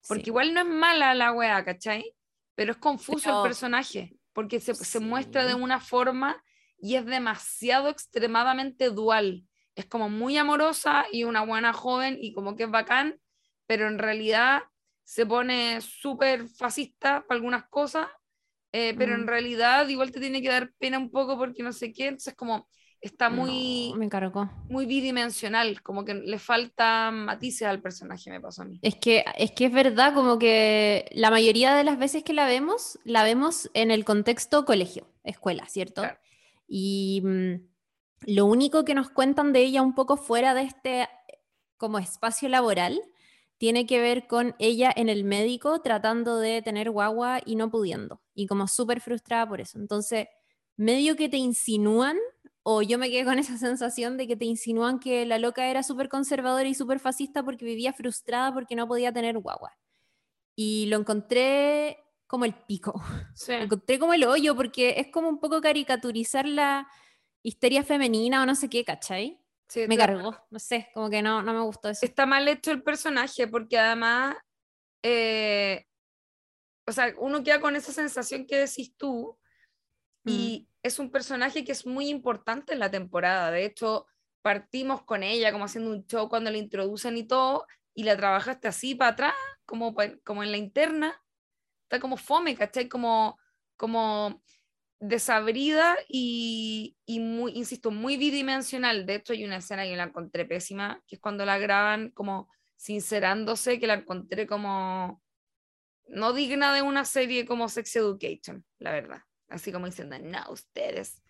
Porque Sí. igual no es mala la wea, ¿cachai? Pero es confuso Pero- el personaje, porque se, se muestra de una forma y es demasiado extremadamente dual. Es como muy amorosa y una buena joven y como que es bacán, pero en realidad se pone súper fascista para algunas cosas, eh, pero en Mm. realidad igual te tiene que dar pena un poco porque no sé qué, entonces como está muy, No, me cargó. muy bidimensional, como que le faltan matices al personaje, me pasó a mí. Es que, es que es verdad, como que la mayoría de las veces que la vemos, la vemos en el contexto colegio, escuela, ¿cierto? Claro. Y mm, lo único que nos cuentan de ella un poco fuera de este como espacio laboral tiene que ver con ella en el médico tratando de tener guagua y no pudiendo, y como súper frustrada por eso. Entonces, medio que te insinúan, o yo me quedé con esa sensación de que te insinúan que la loca era súper conservadora y súper fascista porque vivía frustrada porque no podía tener guagua. Y lo encontré como el pico. Sí. Lo encontré como el hoyo porque es como un poco caricaturizar la histeria femenina o no sé qué, ¿cachai? Sí, Me cargó, no sé, como que no, no me gustó eso. está mal hecho el personaje porque además, eh, o sea, uno queda con esa sensación que decís tú y es un personaje que es muy importante en la temporada. De hecho, partimos con ella como haciendo un show cuando la introducen y todo y la trabajaste así para atrás, como, como en la interna. Está como fome, ¿cachai? Como, como desabrida y, y muy, insisto, muy bidimensional. De hecho, hay una escena que la encontré pésima, que es cuando la graban como sincerándose, que la encontré como no digna de una serie como Sex Education, la verdad. Así como diciendo, no, ustedes.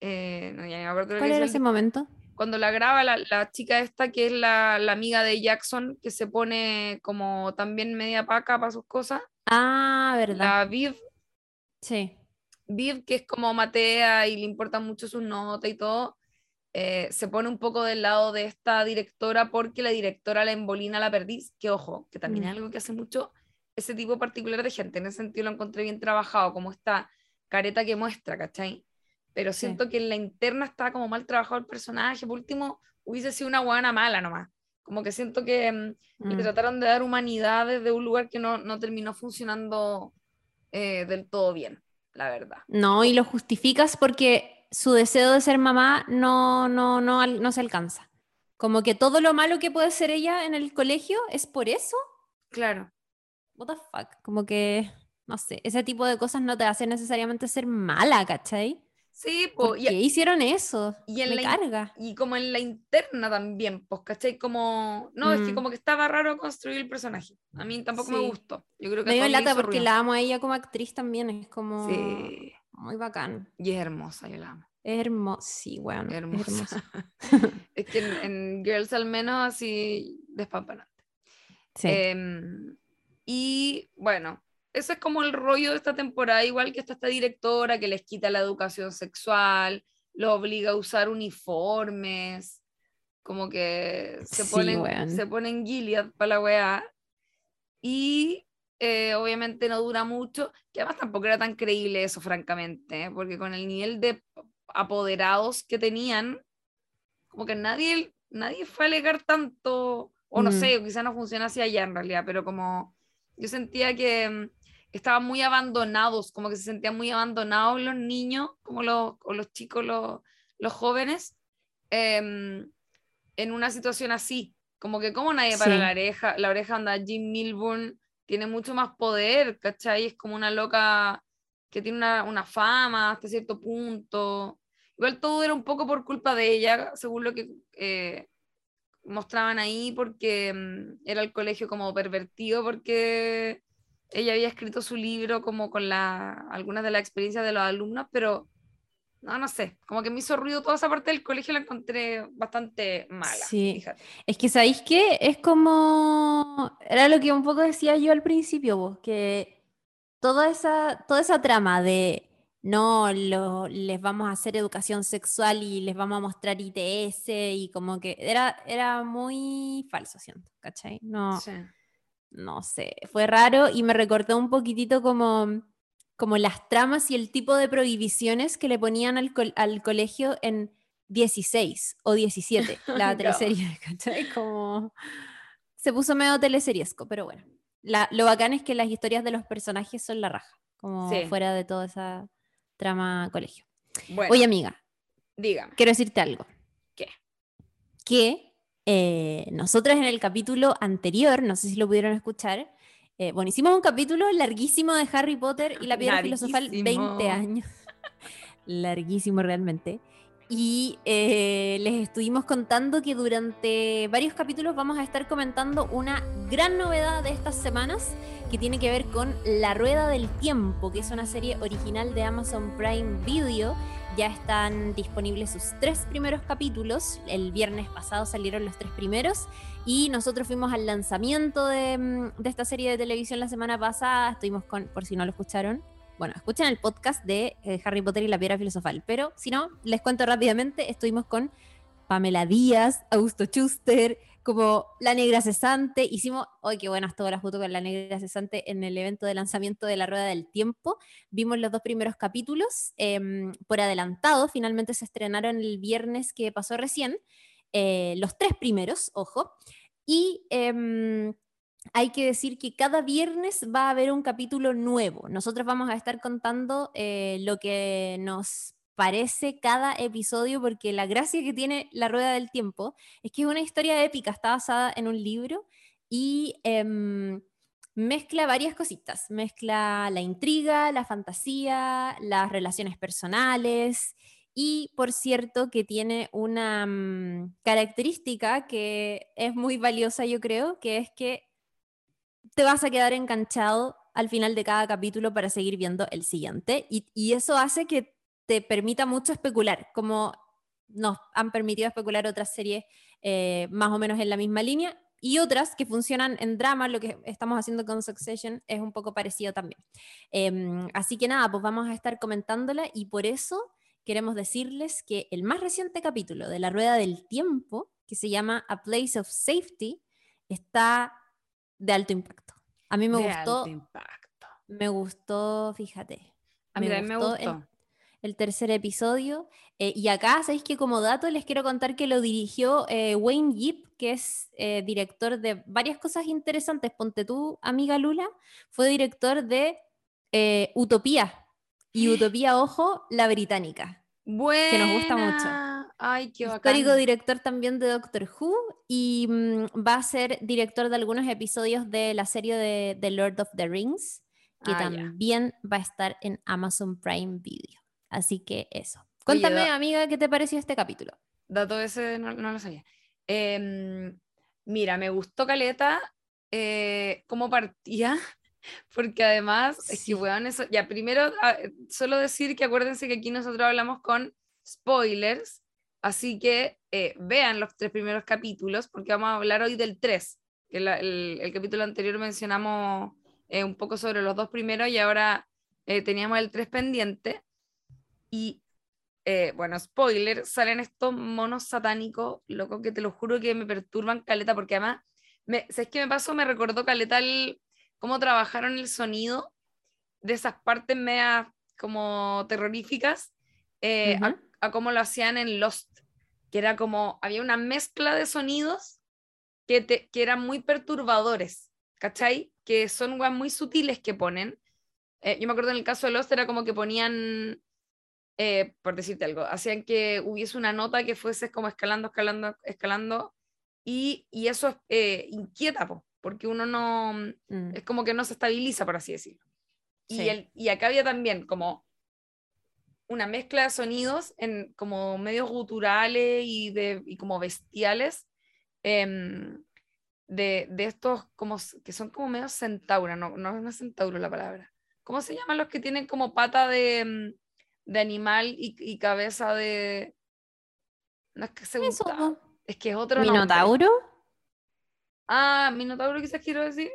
Eh, no, ya me acuerdo ¿Cuál era ese momento? Cuando la graba la, la chica esta, que es la, la amiga de Jackson, que se pone como también media paca para sus cosas, Ah, verdad. la Viv, Sí. Viv, que es como Matea y le importa mucho sus notas y todo, eh, se pone un poco del lado de esta directora porque la directora la embolina la perdiz, que ojo, que también Mm. es algo que hace mucho ese tipo particular de gente, en ese sentido lo encontré bien trabajado, como esta careta que muestra, ¿cachai? Pero Sí. siento que en la interna está como mal trabajado el personaje, por último hubiese sido una guana mala nomás, como que siento que mm, le Mm. trataron de dar humanidad desde un lugar que no, no terminó funcionando eh, del todo bien, la verdad. No, y lo justificas porque su deseo de ser mamá no, no, no, no se alcanza. Como que todo lo malo que puede ser ella en el colegio es por eso. Claro. What the fuck? Como que, no sé, ese tipo de cosas no te hacen necesariamente ser mala, ¿cachai? Sí, ¿Por po, y, hicieron eso? y en Me la carga. y como en la interna también, pues, ¿cachai? Como, no, es que Mm. como que estaba raro construir el personaje. A mí tampoco me Sí. gustó. Yo creo que Me dio lata porque ruido. la amo a ella como actriz también, es como Sí, muy bacán. y es hermosa, yo la amo. Hermoso, sí, bueno, hermoso. es que en, Girls al menos así despampanante. Sí. Em, y bueno, ese es como el rollo de esta temporada, igual que está esta directora que les quita la educación sexual, los obliga a usar uniformes, como que se ponen, se ponen Gilead para la weá. Y eh, obviamente no dura mucho, que además tampoco era tan creíble eso, francamente, ¿eh? porque con el nivel de apoderados que tenían, como que nadie, nadie fue a alegar tanto, o no mm. sé, quizás no funciona así allá en realidad, pero como yo sentía que mm, estaban muy abandonados, como que se sentían muy abandonados los niños, como los, o los chicos, los, los jóvenes, em, en una situación así. Como que como nadie para la oreja, la oreja anda Jim Milburn tiene mucho más poder, ¿cachai? Es como una loca que tiene una, una fama hasta cierto punto. Igual todo era un poco por culpa de ella, según lo que eh, mostraban ahí, porque mm, era el colegio como pervertido, porque ella había escrito su libro como con la, algunas de las experiencias de los alumnos, pero no, no sé, como que me hizo ruido toda esa parte del colegio, la encontré bastante mala. Sí, es que sabéis que es como, era lo que un poco decía yo al principio, vos, que toda esa, toda esa trama de no lo, les vamos a hacer educación sexual y les vamos a mostrar ITS y como que era, era muy falso, siento, ¿cachai? No. Sí no sé, fue raro y me recordó un poquitito como, como las tramas y el tipo de prohibiciones que le ponían al, al colegio en 16 o 17, la teleserie, ¿cachai? Como se puso medio teleseriesco, pero bueno. lo bacán es que las historias de los personajes son la raja, como fuera de toda esa trama colegio. Oye, amiga. Dígame. Quiero decirte algo. ¿Qué? Que eh, nosotros en el capítulo anterior, no sé si lo pudieron escuchar, eh, bueno, hicimos un capítulo larguísimo de Harry Potter y la piedra filosofal, 20 años. larguísimo realmente. Y eh, les estuvimos contando que durante varios capítulos vamos a estar comentando una gran novedad de estas semanas que tiene que ver con La Rueda del Tiempo, que es una serie original de Amazon Prime Video ya están disponibles sus tres primeros capítulos. El viernes pasado salieron los tres primeros y nosotros fuimos al lanzamiento de, mm, esta serie de televisión la semana pasada. Estuvimos con, por si no lo escucharon, bueno, escuchen el podcast de eh, Harry Potter y la Piedra Filosofal, pero si no, les cuento rápidamente, estuvimos con Pamela Díaz, Augusto Schuster, como La Negra Cesante. Hicimos, hoy qué buenas todas las fotos con La Negra Cesante en el evento de lanzamiento de La Rueda del Tiempo. Vimos los dos primeros capítulos em, por adelantado, finalmente se estrenaron el viernes que pasó recién, eh, los tres primeros, ojo. Y em, hay que decir que cada viernes va a haber un capítulo nuevo. Nosotros vamos a estar contando eh, lo que nos parece cada episodio, porque la gracia que tiene La Rueda del Tiempo es que es una historia épica, está basada en un libro y em, mezcla varias cositas, mezcla la intriga, la fantasía, las relaciones personales y por cierto que tiene una mm, característica que es muy valiosa yo creo, que es que te vas a quedar enganchado al final de cada capítulo para seguir viendo el siguiente y, y eso hace que te permita mucho especular, como nos han permitido especular otras series eh, más o menos en la misma línea y otras que funcionan en drama, lo que estamos haciendo con Succession es un poco parecido también. Em, así que nada, pues vamos a estar comentándola y por eso queremos decirles que el más reciente capítulo de La Rueda del Tiempo, que se llama A Place of Safety, está de alto impacto. A mí me gustó. Me gustó, fíjate. A mí me, me gustó el tercer episodio. Eh, y acá, ¿sabéis que como dato les quiero contar que lo dirigió eh, Wayne Yip, que es eh, director de varias cosas interesantes. Ponte tú, amiga Lula, fue director de Utopía. Y Utopía, ojo, la británica. Buena. Que nos gusta mucho. Ay, qué Histórico director también de Doctor Who y mm, va a ser director de algunos episodios de la serie de, The Lord of the Rings, que ah, también va a estar en Amazon Prime Video. Así que eso. Cuéntame, amiga, ¿qué te pareció este capítulo? Dato ese no, lo sabía. Em, mira, me gustó Caleta eh, cómo partía, porque además, es que, weón, eso, ya, primero, ah, solo decir que acuérdense que aquí nosotros hablamos con spoilers, así que eh, vean los tres primeros capítulos, porque vamos a hablar hoy del 3, que el, el, capítulo anterior mencionamos eh, un poco sobre los dos primeros y ahora eh, teníamos el 3 pendiente. Y bueno, spoiler, salen estos monos satánicos, loco, que te lo juro que me perturban caleta, porque además, me, ¿sabes qué me pasó? Me recordó caleta el, cómo trabajaron el sonido de esas partes medias como terroríficas eh, a, cómo lo hacían en Lost, que era como, había una mezcla de sonidos que, te, que eran muy perturbadores, ¿cachai? Que son muy sutiles que ponen. Eh, yo me acuerdo en el caso de Lost era como que ponían, eh, por decirte algo, hacían que hubiese una nota que fuese como escalando, escalando, escalando, y, y eso inquieta, po, porque uno no, mm. es como que no se estabiliza, por así decirlo. Y, el, y acá había también como una mezcla de sonidos en como medios guturales y, de, y como bestiales em, de, de, estos como que son como medio centaura, no, no, es centauro la palabra. ¿Cómo se llaman los que tienen como pata de, em, de animal y, y, cabeza de... No es que se es que es otro ¿Minotauro? Ah, Minotauro quizás quiero decir.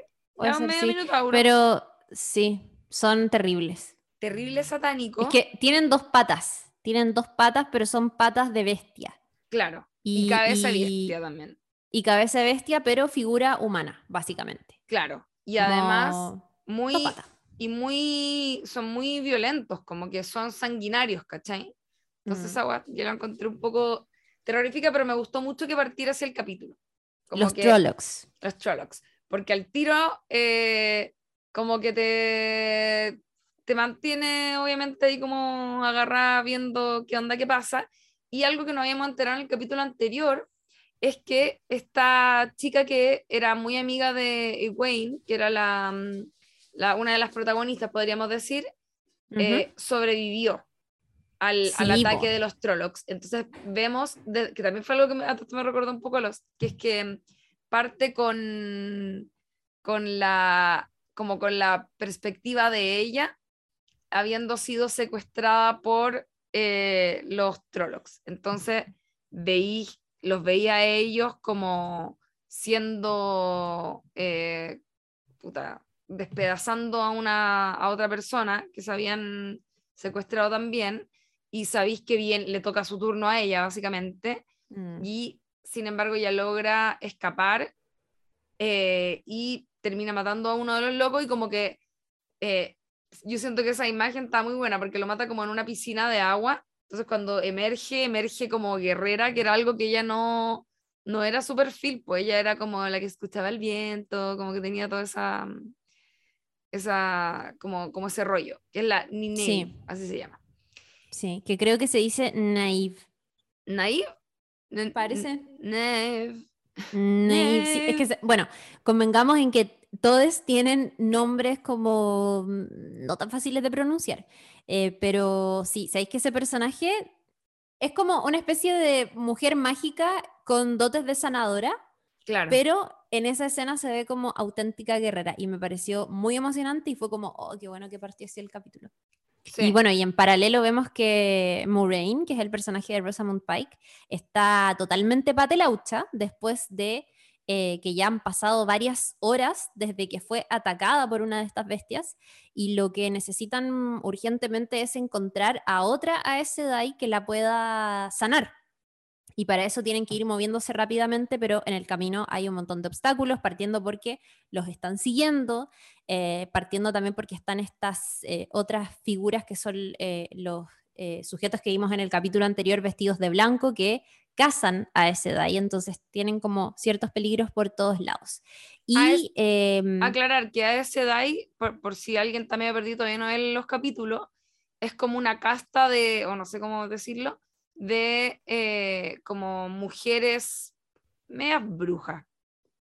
Pero sí, son terribles. Terribles satánicos. Es que tienen dos patas. Tienen dos patas, pero son patas de bestia. Claro. Y, cabeza de bestia también. Y cabeza de bestia, pero figura humana, básicamente. Claro. Y además, muy. Y muy. Son muy violentos, como que son sanguinarios, ¿cachai? Entonces, mm. esa yo la encontré un poco terrorífica, pero me gustó mucho que partiera hacia el capítulo los Trollocs. Los Trollocs. Porque al tiro, eh, como que te, te mantiene, obviamente, ahí como agarrada viendo qué onda, qué pasa. Y algo que no habíamos enterado en el capítulo anterior es que esta chica que era muy amiga de Wayne, que era la, mm, la una de las protagonistas, podríamos decir, eh, sobrevivió al, al ataque de los Trollocs. Entonces vemos, que también fue algo que me, me recordó un poco los, que es que parte con, con la, como con la perspectiva de ella, habiendo sido secuestrada por eh, los Trollocs. Entonces veí, los veía a ellos como siendo, eh, puta, despedazando a, una, a otra persona que se habían secuestrado también y sabéis que bien le toca su turno a ella, básicamente, mm. y sin embargo ella logra escapar eh, y termina matando a uno de los locos y como que eh, yo siento que esa imagen está muy buena porque lo mata como en una piscina de agua, entonces cuando emerge, emerge como guerrera, que era algo que ella no, no era su perfil, pues ella era como la que escuchaba el viento, como que tenía toda esa, esa como, como ese rollo, que es la Nine, así se llama. Sí, que creo que se dice naive. ¿Naive? Parece. Naive. Naive. Sí, es que, bueno, convengamos en que todos tienen nombres como mm, no tan fáciles de pronunciar. Eh, pero sí, sabéis que ese personaje es como una especie de mujer mágica con dotes de sanadora. Claro. Pero en esa escena se ve como auténtica guerrera y me pareció muy emocionante y fue como, oh, qué bueno que partió así el capítulo. Y bueno, y en paralelo vemos que Moraine, que es el personaje de Rosamund Pike, está totalmente patelaucha después de eh, que ya han pasado varias horas desde que fue atacada por una de estas bestias y lo que necesitan urgentemente es encontrar a otra Aes Sedai que la pueda sanar y para eso tienen que ir moviéndose rápidamente, pero en el camino hay un montón de obstáculos, partiendo porque los están siguiendo, eh, partiendo también porque están estas eh, otras figuras que son eh, los sujetos que vimos en el capítulo anterior vestidos de blanco que cazan a ese y entonces tienen como ciertos peligros por todos lados. Y em, aclarar que a ese DAI, por, por, si alguien también ha perdido todavía no ve los capítulos, es como una casta de, o no sé cómo decirlo, de eh, como mujeres medias brujas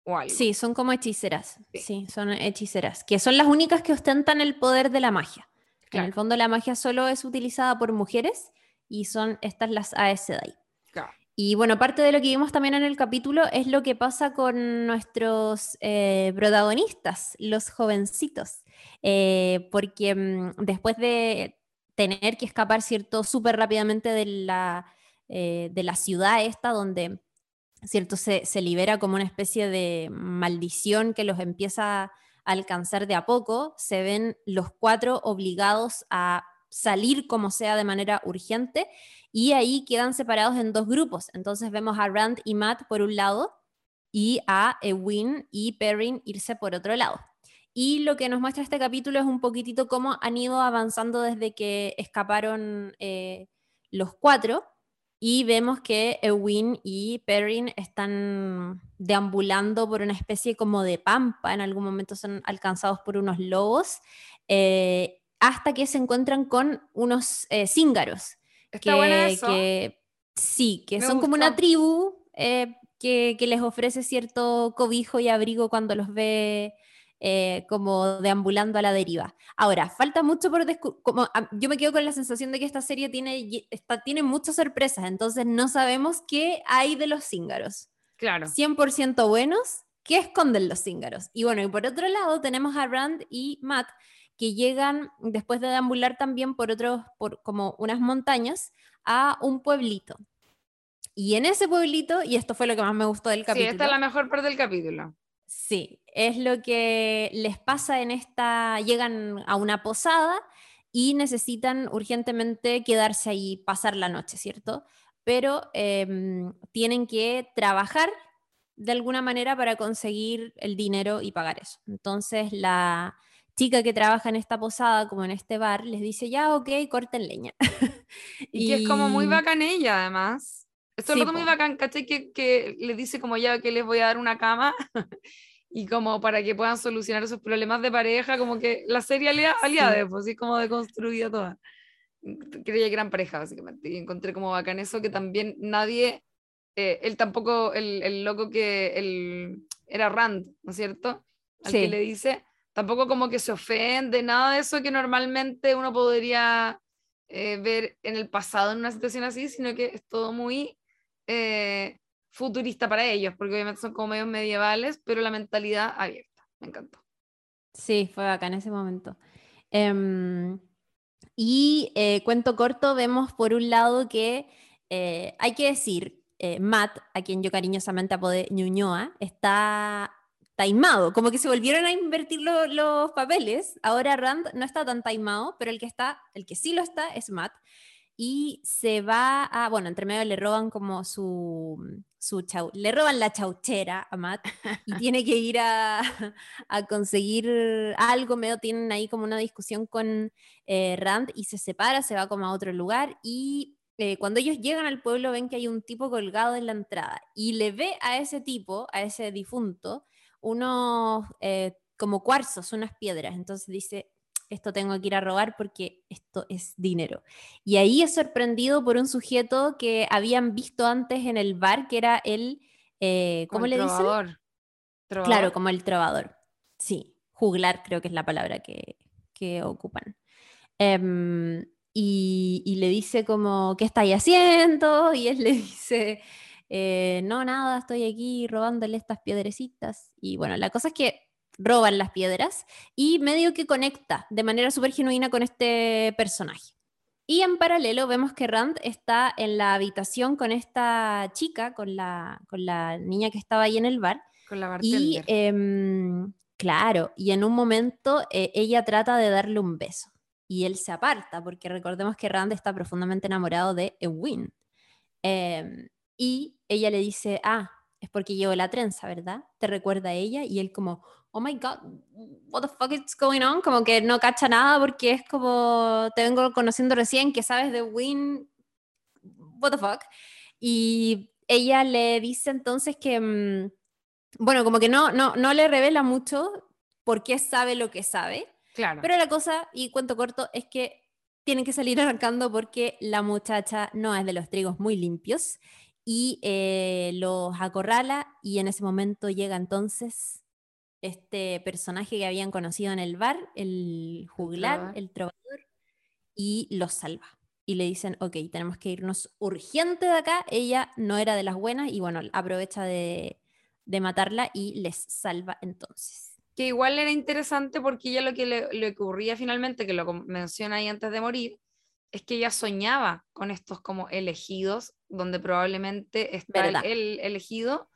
o algo. Sí, son como hechiceras. Sí. son hechiceras, que son las únicas que ostentan el poder de la magia. En el fondo la magia solo es utilizada por mujeres y son estas las Aes Sedai. Y bueno, parte de lo que vimos también en el capítulo es lo que pasa con nuestros eh, protagonistas, los jovencitos, eh, porque mm, después de tener que escapar, ¿cierto?, súper rápidamente de la, eh, de la ciudad esta, donde, ¿cierto?, se, se, libera como una especie de maldición que los empieza a alcanzar de a poco, se ven los cuatro obligados a salir como sea de manera urgente y ahí quedan separados en dos grupos. Entonces vemos a Rand y Matt por un lado y a Ewin y Perrin irse por otro lado. Y lo que nos muestra este capítulo es un poquitito cómo han ido avanzando desde que escaparon eh, los cuatro. Y vemos que Ewin y Perrin están deambulando por una especie como de pampa. En algún momento son alcanzados por unos lobos. Eh, hasta que se encuentran con unos eh, cíngaros. que, sí, que son como una tribu que, que, les ofrece cierto cobijo y abrigo cuando los ve eh, como deambulando a la deriva. Ahora, falta mucho por como Yo me quedo con la sensación de que esta serie tiene, está, tiene muchas sorpresas, entonces no sabemos qué hay de los cíngaros. Claro. 100% buenos, ¿qué esconden los cíngaros? Y bueno, y por otro lado tenemos a Rand y Matt que llegan después de deambular también por otros, por como unas montañas, a un pueblito. Y en ese pueblito, y esto fue lo que más me gustó del capítulo. Sí, esta es la mejor parte del capítulo. Sí, es lo que les pasa en esta, llegan a una posada y necesitan urgentemente quedarse ahí, pasar la noche, ¿cierto? Pero em, tienen que trabajar de alguna manera para conseguir el dinero y pagar eso. Entonces la chica que trabaja en esta posada, como en este bar, les dice, ya, ok, corten leña. y, que es como muy bacán ella, además. Esto es muy bacán, ¿cachai? Que, que le dice como ya que les voy a dar una cama y como para que puedan solucionar sus problemas de pareja, como que la serie aliada, aliada pues sí, como deconstruida toda. Creía que eran pareja, básicamente, y encontré como bacán eso, que también nadie, eh, él tampoco, el, el, loco que él, era Rand, ¿no es cierto? Al que le dice, tampoco como que se ofende, nada de eso que normalmente uno podría eh, ver en el pasado en una situación así, sino que es todo muy... Eh, futurista para ellos, porque obviamente son como medios medievales, pero la mentalidad abierta. Me encantó. Sí, fue acá en ese momento. Em, y eh, cuento corto, vemos por un lado que eh, hay que decir, eh, Matt, a quien yo cariñosamente apodé Ñuñoa, está taimado, como que se volvieron a invertir los papeles. Ahora Rand no está tan taimado, pero el que está, el que sí lo está es Matt y se va a, bueno, entre medio le roban como su, su chau, le roban la chauchera a Matt y tiene que ir a, a, conseguir algo, medio tienen ahí como una discusión con eh, Rand y se separa, se va como a otro lugar y eh, cuando ellos llegan al pueblo ven que hay un tipo colgado en la entrada y le ve a ese tipo, a ese difunto, unos eh, como cuarzos, unas piedras, entonces dice, esto tengo que ir a robar porque esto es dinero. Y ahí es sorprendido por un sujeto que habían visto antes en el bar, que era el, eh, ¿cómo le trovador. dicen? Claro, como el trovador. Sí, juglar creo que es la palabra que, ocupan. Em, y, le dice como, ¿qué estáis haciendo? Y él le dice, eh, no, nada, estoy aquí robándole estas piedrecitas. Y bueno, la cosa es que roban las piedras y medio que conecta de manera súper genuina con este personaje. Y en paralelo vemos que Rand está en la habitación con esta chica, con la, con la niña que estaba ahí en el bar. Con la Y em, claro, y en un momento eh, ella trata de darle un beso y él se aparta porque recordemos que Rand está profundamente enamorado de Ewin. Em, y ella le dice, ah, es porque llevo la trenza, ¿verdad? Te recuerda a ella y él como, oh my god, what the fuck is going on? Como que no cacha nada porque es como, te vengo conociendo recién, que sabes de Win, what the fuck. Y ella le dice entonces que, mm, bueno, como que no, no, no le revela mucho por qué sabe lo que sabe. Claro. Pero la cosa, y cuento corto, es que tienen que salir arrancando porque la muchacha no es de los trigos muy limpios y eh, los acorrala y en ese momento llega entonces este personaje que habían conocido en el bar, el juglar, el trovador, y los salva. Y le dicen, ok, tenemos que irnos urgente de acá. Ella no era de las buenas y bueno, aprovecha de, matarla y les salva entonces. Que igual era interesante porque ya lo que le, ocurría finalmente, que lo menciona ahí antes de morir, es que ella soñaba con estos como elegidos, donde probablemente está el, elegido,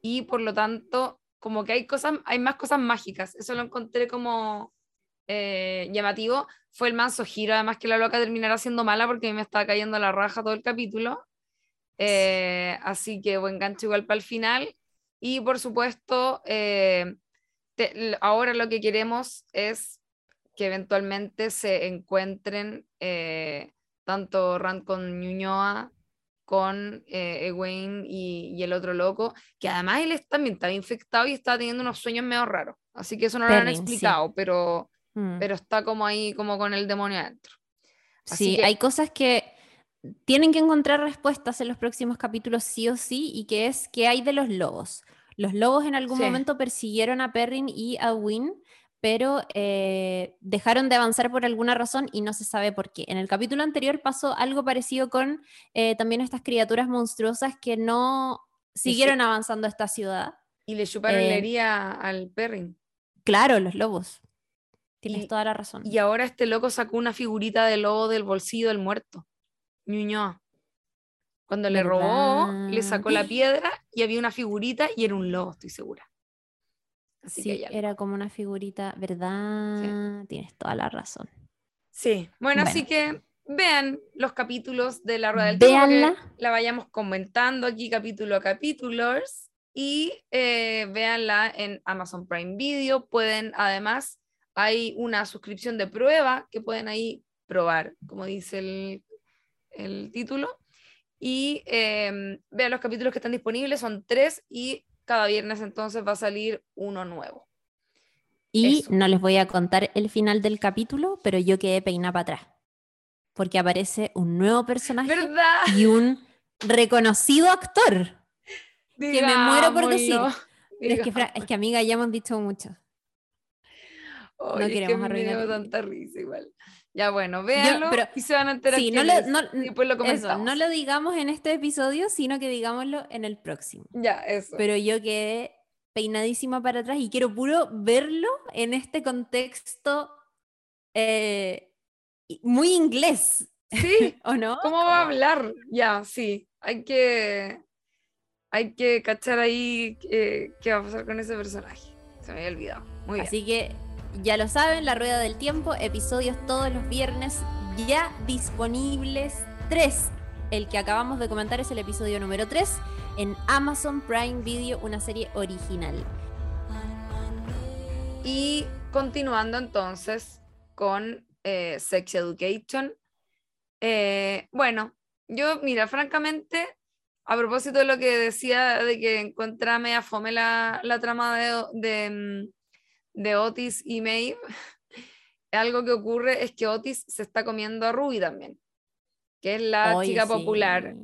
y por lo tanto, como que hay cosas, hay más cosas mágicas. Eso lo encontré como eh, llamativo. Fue el manso giro, además que la loca terminara siendo mala porque a mí me estaba cayendo la raja todo el capítulo. Eh, así que buen gancho igual para el final. Y por supuesto, eh, te- ahora lo que queremos es que eventualmente se encuentren tanto Rand con Ñuñoa, con eh, y, y el otro loco, que además él también estaba infectado y estaba teniendo unos sueños medio raros. Así que eso no lo han sí. explicado, pero, Mm. pero está como ahí, como con el demonio adentro. Así Sí, que- hay cosas que tienen que encontrar respuestas en los próximos capítulos sí o sí, y que es qué hay de los lobos. Los lobos en algún Sí. momento persiguieron a Perrin y a Win, pero eh, dejaron de avanzar por alguna razón y no se sabe por qué. En el capítulo anterior pasó algo parecido con eh, también estas criaturas monstruosas que no siguieron avanzando a esta ciudad. Y le chuparon Eh, la herida al Perrin. Claro, los lobos. Tienes Y- toda la razón. Y ahora este loco sacó una figurita de lobo del bolsillo del muerto. Ñuñoa. Cuando le robó, le sacó la piedra y había una figurita y era un lobo, estoy segura. Así sí, era como una figurita, ¿verdad? Tienes toda la razón. Sí, bueno, así que vean los capítulos de la Rueda del Tiempo, la vayamos comentando aquí capítulo a capítulos y eh, véanla en Amazon Prime Video. Pueden, además, hay una suscripción de prueba que pueden ahí probar, como dice el, el título. Y eh, vean los capítulos que están disponibles, son tres y cada viernes entonces va a salir uno nuevo. Y Eso. no les voy a contar el final del capítulo, pero yo quedé peinada para atrás. Porque aparece un nuevo personaje ¿Verdad? y un reconocido actor. que me muero por decir. Pero es que, es que, amiga, ya hemos dicho mucho. Ay, es que queremos me arruinar dio tanta risa igual. Ya bueno, véanlo pero- y se van a enterar Sí, no lo, no, después lo eso, no lo digamos en este episodio, sino que digámoslo en el próximo. Ya, eso. Pero yo quedé peinadísima para atrás y quiero puro verlo en este contexto eh, muy inglés, Sí, ¿o no? ¿cómo va a hablar? Ya, sí. Hay que hay que cachar ahí qué, qué va a pasar con ese personaje. Se me había olvidado. Muy bien. Así que ya lo saben, la rueda del tiempo, episodios todos los viernes ya disponibles. Tres. El que acabamos de comentar es el episodio número 3 en Amazon Prime Video, una serie original. Y continuando entonces con eh, Sex Education. Eh, bueno, yo, mira, francamente, a propósito de lo que decía de que encuentra media fome la, la trama de, mm, de Otis y Maeve, algo que ocurre es que Otis se está comiendo a Ruby también, que es la chica sí. popular,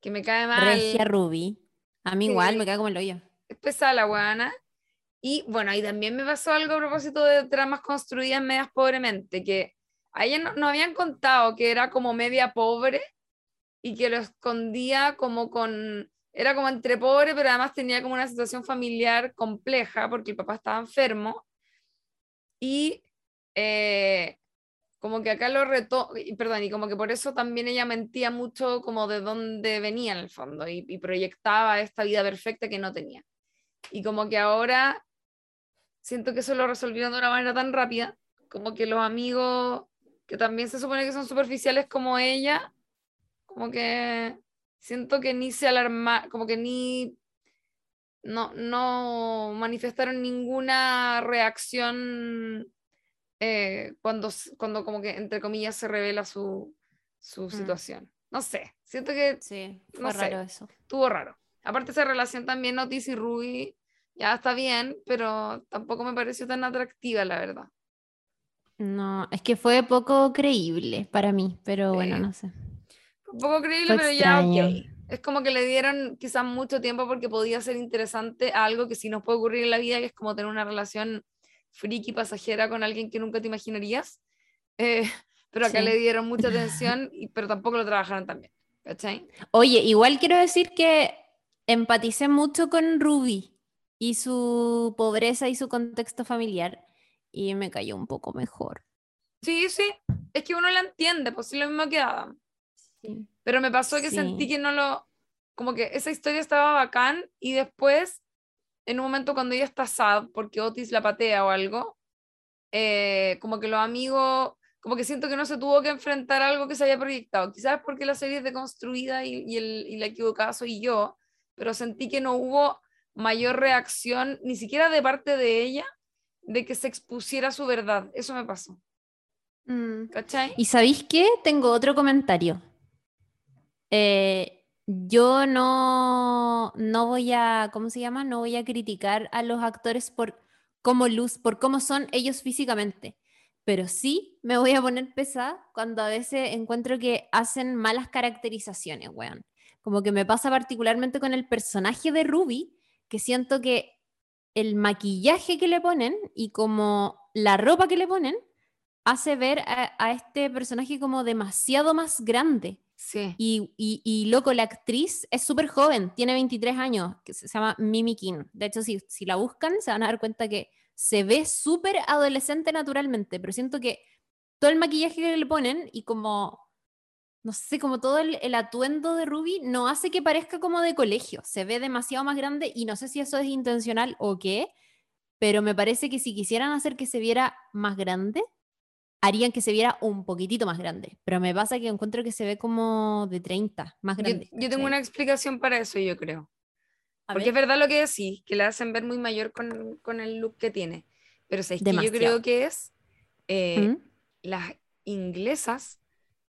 que me cae mal. Regia Ruby. A mí igual Sí. me cae como el hoyo. es pesada la guana. Y bueno, ahí también me pasó algo a propósito de tramas construidas medias pobremente, que a ella no- nos habían contado que era como media pobre y que lo escondía como con, era como entre pobre, pero además tenía como una situación familiar compleja porque el papá estaba enfermo. Y eh, como que acá lo retó, perdón, y como que por eso también ella mentía mucho como de dónde venía en el fondo y, y proyectaba esta vida perfecta que no tenía. Y como que ahora siento que eso lo resolvieron de una manera tan rápida, como que los amigos que también se supone que son superficiales como ella, como que siento que ni se alarma, como que ni no, no manifestaron ninguna reacción eh, cuando, cuando como que entre comillas se revela su, su Mm. situación. No sé, siento que Sí, fue No sé. raro eso. estuvo raro. Aparte esa relación también Otis y Ruby ya está bien, pero tampoco me pareció tan atractiva, la verdad. No, es que fue poco creíble para mí, pero bueno, no sé. Poco creíble, Fue pero ya ok. Es como que le dieron quizás mucho tiempo porque podía ser interesante a algo que sí nos puede ocurrir en la vida, que es como tener una relación friki pasajera con alguien que nunca te imaginarías. Eh, pero acá Sí. le dieron mucha atención, y, pero tampoco lo trabajaron tan bien. ¿Cachai? Oye, igual quiero decir que empaticé mucho con Ruby y su pobreza y su contexto familiar y me cayó un poco mejor. Sí, sí. es que uno la entiende, pues sí lo mismo que Adam. Pero me pasó que sentí que no lo, como que esa historia estaba bacán y después, en un momento cuando ella está sad porque Otis la patea o algo, eh, como que los amigos, como que siento que no se tuvo que enfrentar a algo que se había proyectado. Quizás porque la serie es deconstruida y, y, el, y la equivocada soy yo, pero sentí que no hubo mayor reacción, ni siquiera de parte de ella, de que se expusiera su verdad. Eso me pasó. Mm. ¿Cachai? ¿Y sabéis qué? Tengo otro comentario. Eh, yo no, no voy a, ¿cómo se llama? No voy a criticar a los actores por cómo luz, por cómo son ellos físicamente. Pero sí me voy a poner pesada cuando a veces encuentro que hacen malas caracterizaciones, weón. Como que me pasa particularmente con el personaje de Ruby, que siento que el maquillaje que le ponen y como la ropa que le ponen hace ver a, este personaje como demasiado más grande. Sí. Y, y, loco, la actriz es súper joven, tiene 23 años, que se llama Mimi King. De hecho, si, si la buscan, se van a dar cuenta que se ve súper adolescente naturalmente, pero siento que todo el maquillaje que le ponen y como, no sé, como todo el, atuendo de Ruby no hace que parezca como de colegio, se ve demasiado más grande y no sé si eso es intencional o qué, pero me parece que si quisieran hacer que se viera más grande, harían que se viera un poquitito más grande. Pero me pasa que encuentro que se ve como de 30, más grande. Yo, tengo una explicación para eso, yo creo. Porque es verdad lo que decís, que la hacen ver muy mayor con, con el look que tiene. Pero es que yo creo que es. Eh, ¿Mm? Las inglesas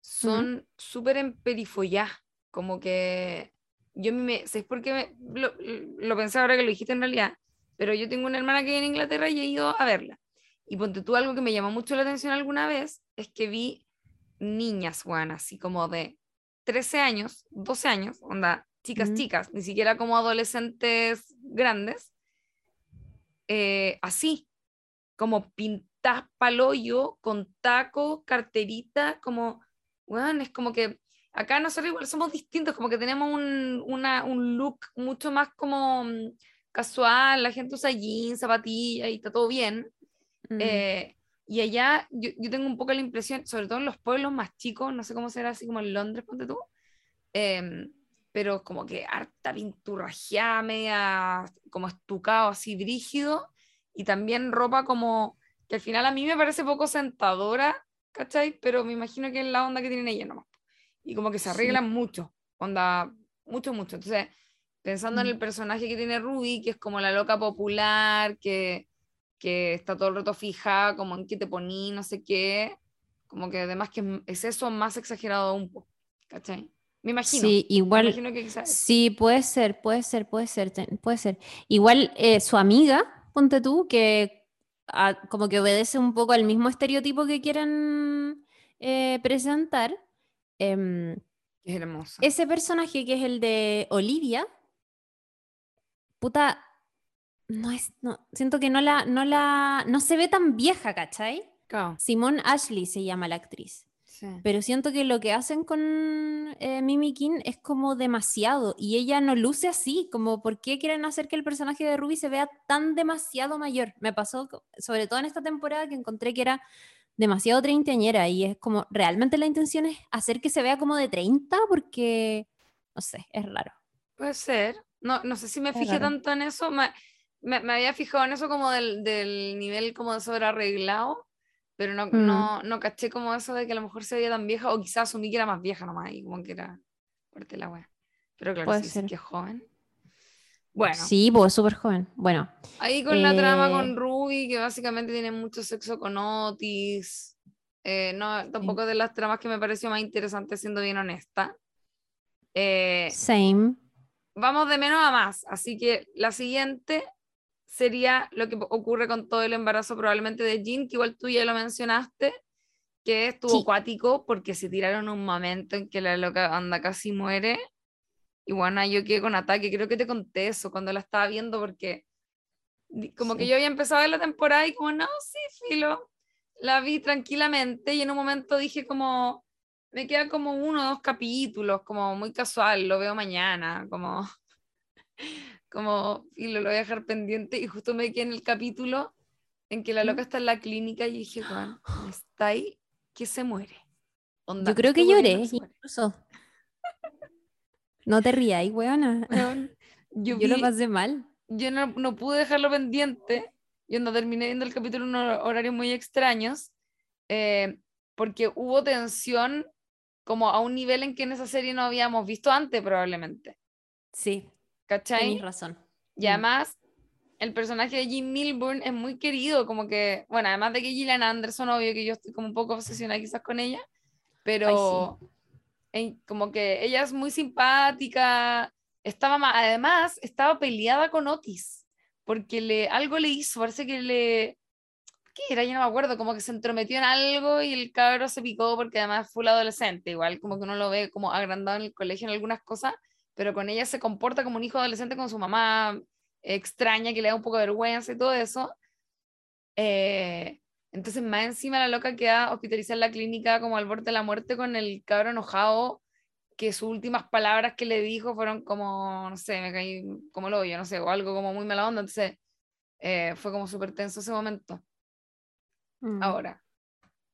son ¿Mm? súper emperifolladas. Como que. Yo me. ¿Sabes por qué lo, lo pensé ahora que lo dijiste en realidad? Pero yo tengo una hermana que vive en Inglaterra y he ido a verla. Y ponte tú algo que me llamó mucho la atención alguna vez, es que vi niñas, Juan, así como de 13 años, 12 años, onda, chicas, chicas, ni siquiera como adolescentes grandes, eh, así, como pintas paloyo, con taco, carterita, como, bueno, es como que acá nosotros igual somos distintos, como que tenemos un, una, un look mucho más como mm, casual, la gente usa jeans, zapatillas y está todo bien, Mm. Eh, y allá yo, yo, tengo un poco la impresión, sobre todo en los pueblos más chicos, no sé cómo será así como en Londres, ponte tú, em, pero como que harta pinturrajeada, media como estucado, así brígido, y también ropa como que al final a mí me parece poco sentadora, ¿cachai? Pero me imagino que es la onda que tienen ellas nomás. Y como que se arreglan mucho, onda, mucho, mucho. Entonces, pensando en el personaje que tiene Ruby, que es como la loca popular, que que está todo el rato fija, como en qué te poní, no sé qué, como que además que es eso más exagerado un poco, ¿cachai? Me imagino. Sí, igual. sí, puede ser, puede ser, puede ser, puede ser. Igual eh, su amiga, ponte tú, que como que obedece un poco al mismo estereotipo que quieren eh, presentar. Em, es hermosa. Ese personaje que es el de Olivia, puta, no es, no, siento que no la, no la, no se ve tan vieja, ¿cachai? Simone Ashley se llama la actriz. Pero siento que lo que hacen con eh, Mimi King es como demasiado y ella no luce así, como por qué quieren hacer que el personaje de Ruby se vea tan demasiado mayor. Me pasó, sobre todo en esta temporada, que encontré que era demasiado treintañera y es como, realmente la intención es hacer que se vea como de 30 porque, no sé, es raro. Puede ser. No, no sé si me fijé tanto en eso me, me, había fijado en eso como del, del nivel como de sobrearreglado, pero no, mm. no, no caché como eso de que a lo mejor se veía tan vieja, o quizás asumí que era más vieja nomás, y como que era fuerte la wea. Pero claro, sí, sí que es joven. Bueno. Sí, pues súper joven. Bueno. Ahí con la trama con eh, Ruby, que básicamente tiene mucho sexo con Otis. Eh, no, tampoco de las tramas que me pareció más interesante, siendo bien honesta. Eh, Same. Vamos de menos a más. Así que la siguiente sería lo que ocurre con todo el embarazo probablemente de Jean, que igual tú ya lo mencionaste, que estuvo acuático porque se tiraron un momento en que la loca anda casi muere. Y bueno, yo quedé con ataque, creo que te conté eso cuando la estaba viendo porque como que yo había empezado a ver la temporada y como, no, sí, filo, la vi tranquilamente y en un momento dije como, me queda como uno o dos capítulos, como muy casual, lo veo mañana, como como, y lo, voy a dejar pendiente, y justo me quedé en el capítulo en que la loca está en la clínica y dije, Juan, está ahí que se muere. Yo creo que lloré, incluso. No te rías, weona. yo, yo lo pasé mal. Yo no, no, pude dejarlo pendiente. Yo no terminé viendo el capítulo en horarios muy extraños. Eh, porque hubo tensión como a un nivel en que en esa serie no habíamos visto antes, probablemente. Sí. ¿Cachai? Tienes razón. Y mm. además, el personaje de Jim Milburn es muy querido, como que, bueno, además de que Gillian Anderson, obvio que yo estoy como un poco obsesionada quizás con ella, pero como que ella es muy simpática, estaba, además, estaba peleada con Otis, porque le, algo le hizo, parece que le, ¿qué era? Yo no me acuerdo, como que se entrometió en algo y el cabro se picó porque además fue un adolescente, igual como que uno lo ve como agrandado en el colegio en algunas cosas, pero con ella se comporta como un hijo adolescente con su mamá extraña que le da un poco de vergüenza y todo eso. Eh, entonces, más encima la loca queda hospitalizada en la clínica como al borde de la muerte con el cabro enojado, que sus últimas palabras que le dijo fueron como, no sé, me caí como lo oye, no sé, o algo como muy mala onda. Entonces, eh, fue como súper tenso ese momento. Mm. Ahora,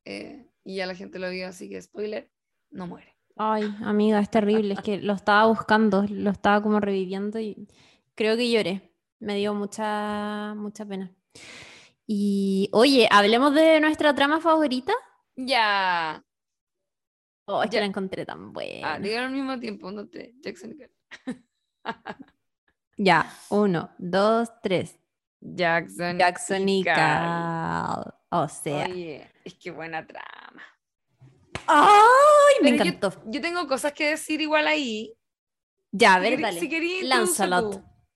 eh, y ya la gente lo vio, así que spoiler, no muere. Ay, amiga, es terrible, es que lo estaba buscando, lo estaba como reviviendo y creo que lloré me dio mucha, mucha pena. Y oye, hablemos de nuestra trama favorita. Ya. Oh, es que la encontré tan buena. Ah, digan al mismo tiempo, uno, tres, Jackson ya, uno, dos, tres. Jackson, Jackson y. O sea. Oye, es que buena trama. ¡Ay! Me encantó. Yo, tengo cosas que decir igual ahí. Ya, a ver, dale. Si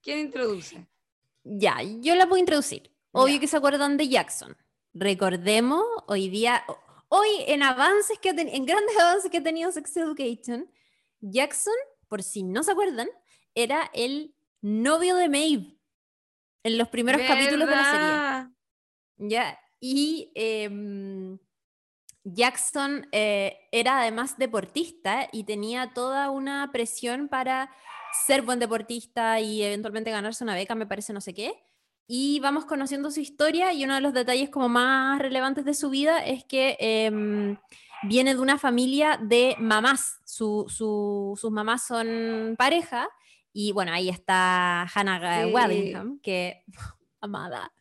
¿Quién introduce? Ya, yo la puedo introducir. Obvio que se acuerdan de Jackson. Recordemos, hoy día, hoy en avances que en grandes avances que ha tenido Sex Education, Jackson, por si no se acuerdan, era el novio de Maeve en los primeros capítulos de la serie. Ya, y em, Jackson eh, era además deportista y tenía toda una presión para ser buen deportista y eventualmente ganarse una beca, me parece no sé qué. Y vamos conociendo su historia y uno de los detalles como más relevantes de su vida es que em, viene de una familia de mamás. sus mamás son pareja y bueno, ahí está Hannah Waddingham, que amada,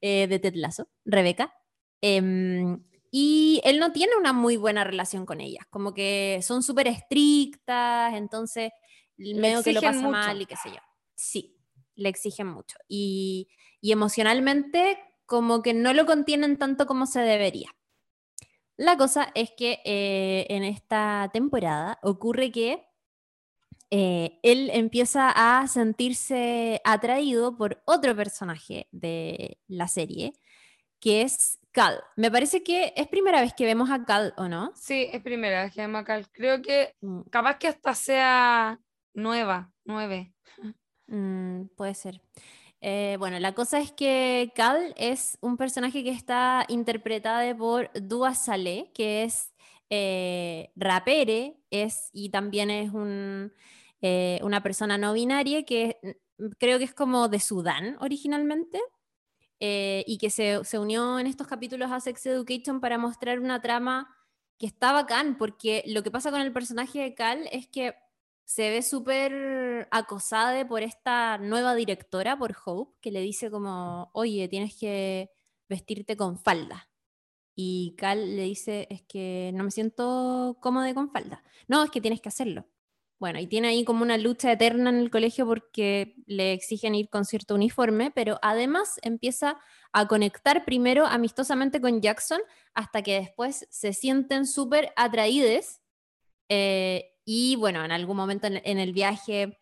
eh, de Ted Lasso, Rebeca. Em, y él no tiene una muy buena relación con ellas, como que son súper estrictas, entonces medio que lo pasa mal y qué sé yo. Sí, le exigen mucho. Y, y emocionalmente como que no lo contienen tanto como se debería. La cosa es que eh, en esta temporada ocurre que eh, él empieza a sentirse atraído por otro personaje de la serie, que es Cal. Me parece que es primera vez que vemos a Cal, ¿o no? Sí, es primera vez que vemos a Cal. Creo que mm. capaz que hasta sea Nueva, nueve. Mm, puede ser. Eh, bueno, la cosa es que Cal es un personaje que está interpretado por Dua Saleh, que es eh, rapere, es, y también es un, eh, una persona no binaria que mm, creo que es como de Sudán originalmente. Y que se, se, unió en estos capítulos a Sex Education para mostrar una trama que está bacán, porque lo que pasa con el personaje de Cal es que se ve súper acosada por esta nueva directora, por Hope, que le dice como, oye, tienes que vestirte con falda. Y Cal le dice, es que no me siento cómoda con falda. No, es que tienes que hacerlo. Bueno, y tiene ahí como una lucha eterna en el colegio porque le exigen ir con cierto uniforme, pero además empieza a conectar primero amistosamente con Jackson hasta que después se sienten súper atraídos eh, y bueno, en algún momento en, el viaje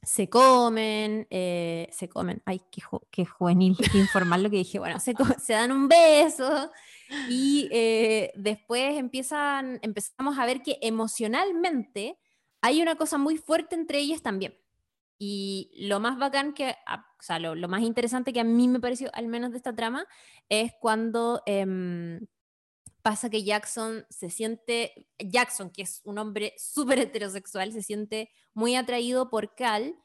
se comen, eh, se comen, ay, qué, qué juvenil, qué informal lo que dije, bueno, se, se dan un beso y eh, después empiezan, empezamos a ver que emocionalmente hay una cosa muy fuerte entre ellas también. Y lo más bacán que, o sea, lo, más interesante que a mí me pareció, al menos de esta trama, es cuando em, pasa que Jackson se siente, Jackson, que es un hombre súper heterosexual, se siente muy atraído por Cal,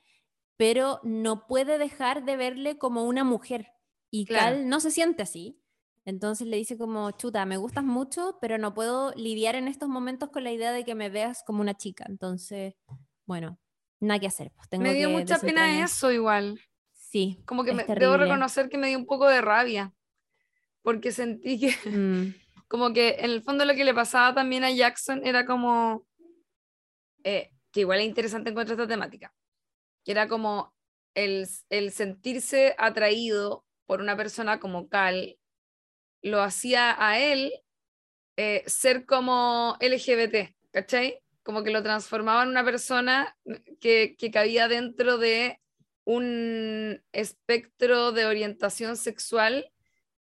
pero no puede dejar de verle como una mujer. Y Cal no se siente así. Entonces le dice como, chuta, me gustas mucho, pero no puedo lidiar en estos momentos con la idea de que me veas como una chica. Entonces, bueno, nada que hacer. Pues, tengo me dio que mucha pena eso igual. Sí. Como que me- debo reconocer que me dio un poco de rabia. Porque sentí que, Mm, como que en el fondo lo que le pasaba también a Jackson era como, eh, que igual es interesante encontrar esta temática, que era como el, el sentirse atraído por una persona como Cal, lo hacía a él eh, ser como LGBT, ¿cachai? Como que lo transformaba en una persona que, que cabía dentro de un espectro de orientación sexual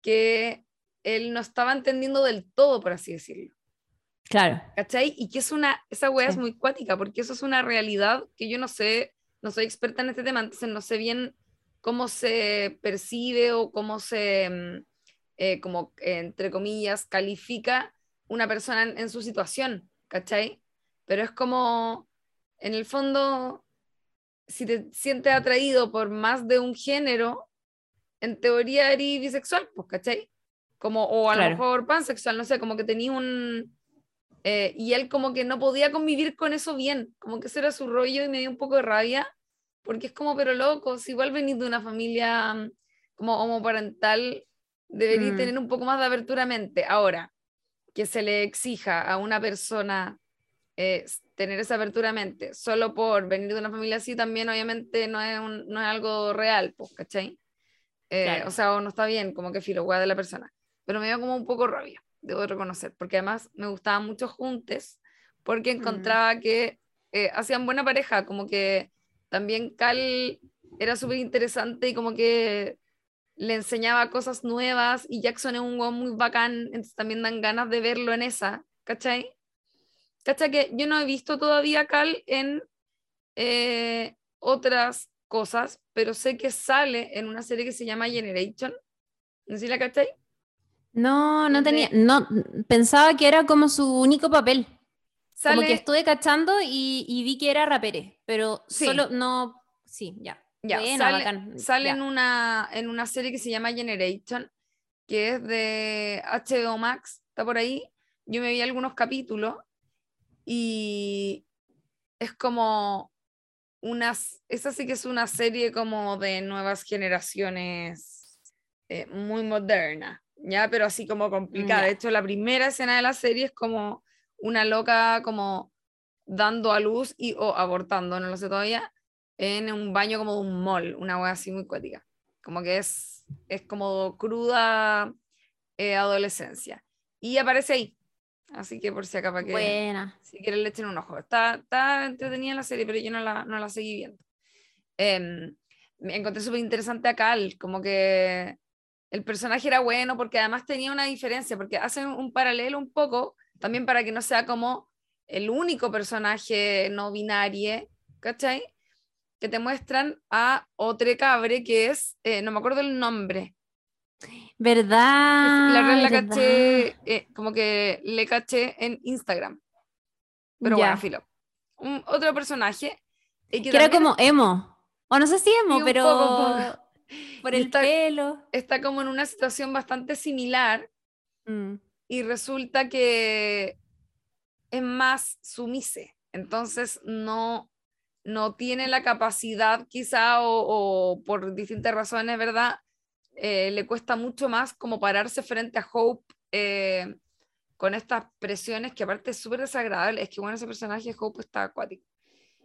que él no estaba entendiendo del todo, por así decirlo. claro. ¿Cachai? Y que es una, esa weá es muy cuática, porque eso es una realidad que yo no sé, no soy experta en este tema, entonces no sé bien cómo se percibe o cómo se, mm, eh, como entre comillas, califica una persona en, en su situación, ¿cachai? Pero es como, en el fondo, si te sientes atraído por más de un género, en teoría eres bisexual, pues, ¿cachai? Como, o a Claro. lo mejor pansexual, no sé, como que tenía un... eh, y él como que no podía convivir con eso bien, como que ese era su rollo y me dio un poco de rabia, porque es como, pero loco, si igual venís de una familia mm, como homoparental, debería Mm. tener un poco más de abertura mente. Ahora, que se le exija a una persona eh, tener esa apertura de mente solo por venir de una familia así, también obviamente no es, un- no es algo real, pues, ¿cachai? Eh, Claro. O sea, o no está bien, como que filo, de la persona. Pero me dio como un poco rabia, debo reconocer, porque además me gustaban mucho juntes, porque Mm. encontraba que eh, hacían buena pareja, como que también Cal era súper interesante y como que le enseñaba cosas nuevas y Jackson es un weón muy bacán, entonces también dan ganas de verlo en esa, ¿cachai? ¿Cachai? Que yo no he visto todavía a Cal en eh, otras cosas, pero sé que sale en una serie que se llama Generation. No sé si la cachai. No, no tenía, no, pensaba que era como su único papel. Sale, Como que estuve cachando y, y vi que era rapere, pero Sí. solo no, sí, ya. Ya, Buena, sale, sale en, una, en una serie que se llama Generation, que es de HBO Max, está por ahí. Yo me vi algunos capítulos y es como unas, esa sí que es una serie como de nuevas generaciones eh, muy moderna, ¿ya? Pero así como complicada. De Ya. hecho, la primera escena de la serie es como una loca como dando a luz y o abortando, no lo sé todavía, en un baño como de un mall, una wea así muy cuática. Como que es, es como cruda eh, adolescencia. Y aparece ahí. Así que por si acá para que Buena. si quieren le echen un ojo. Está, está entretenida la serie, pero yo no la, no la seguí viendo. Em, me encontré súper interesante a Cal, como que el personaje era bueno porque además tenía una diferencia, porque hacen un paralelo un poco, también para que no sea como el único personaje no binario, ¿cachai? Que te muestran a otro cabre que es, eh, no me acuerdo el nombre, ¿Verdad? la verdad la caché, eh, como que le caché en Instagram. Pero Ya. bueno, filo. Un, otro personaje. eh, que Que era como emo. O no sé si emo, pero poco, poco. por el está- pelo. está como en una situación bastante similar Mm, y resulta que es más sumise. Entonces no, no tiene la capacidad quizá o, o por distintas razones, ¿verdad? Eh, le cuesta mucho más como pararse frente a Hope eh, con estas presiones que aparte es súper desagradable. Es que bueno, ese personaje Hope está acuático.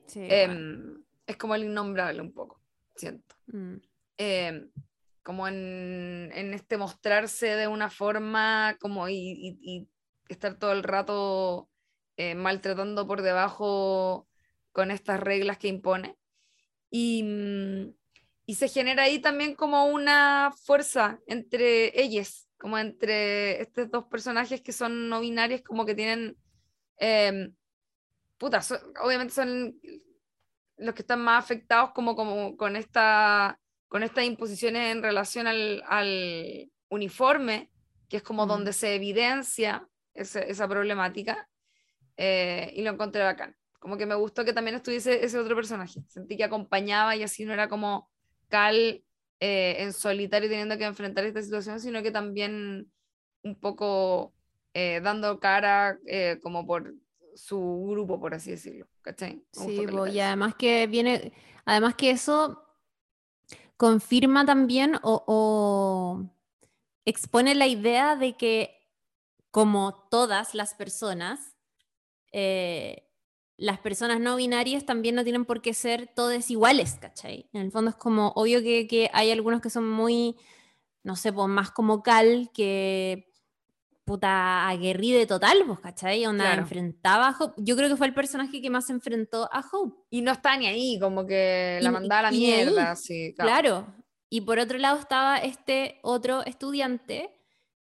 sí, Em, bueno. es como el innombrable un poco, siento. Mm. eh, como en, en este mostrarse de una forma como y, y- y estar todo el rato eh, maltratando por debajo con estas reglas que impone. Y, mm, y se genera ahí también como una fuerza entre ellos, como entre estos dos personajes que son no binarios, como que tienen... em, puta, so- obviamente son los que están más afectados como, como con, esta, con estas imposiciones en relación al, al uniforme, que es como Mm. donde se evidencia esa problemática, eh, y lo encontré bacán. Como que me gustó que también estuviese ese otro personaje. Sentí que acompañaba y así no era como Cal eh, en solitario teniendo que enfrentar esta situación, sino que también un poco eh, dando cara eh, como por su grupo, por así decirlo. ¿Cachai? Sí, y además que viene, además que eso confirma también o, expone la idea de que como todas las personas, eh, las personas no binarias también no tienen por qué ser todas iguales, ¿cachai? En el fondo es como obvio que, que hay algunos que son muy, no sé, pues más como Cal, que puta aguerrida total, pues, ¿cachai? Onda enfrentaba a Hope. Yo creo que fue el personaje que más se enfrentó a Hope. Y no está ni ahí, como que la mandaba a la mierda, sí. Claro. Y por otro lado estaba este otro estudiante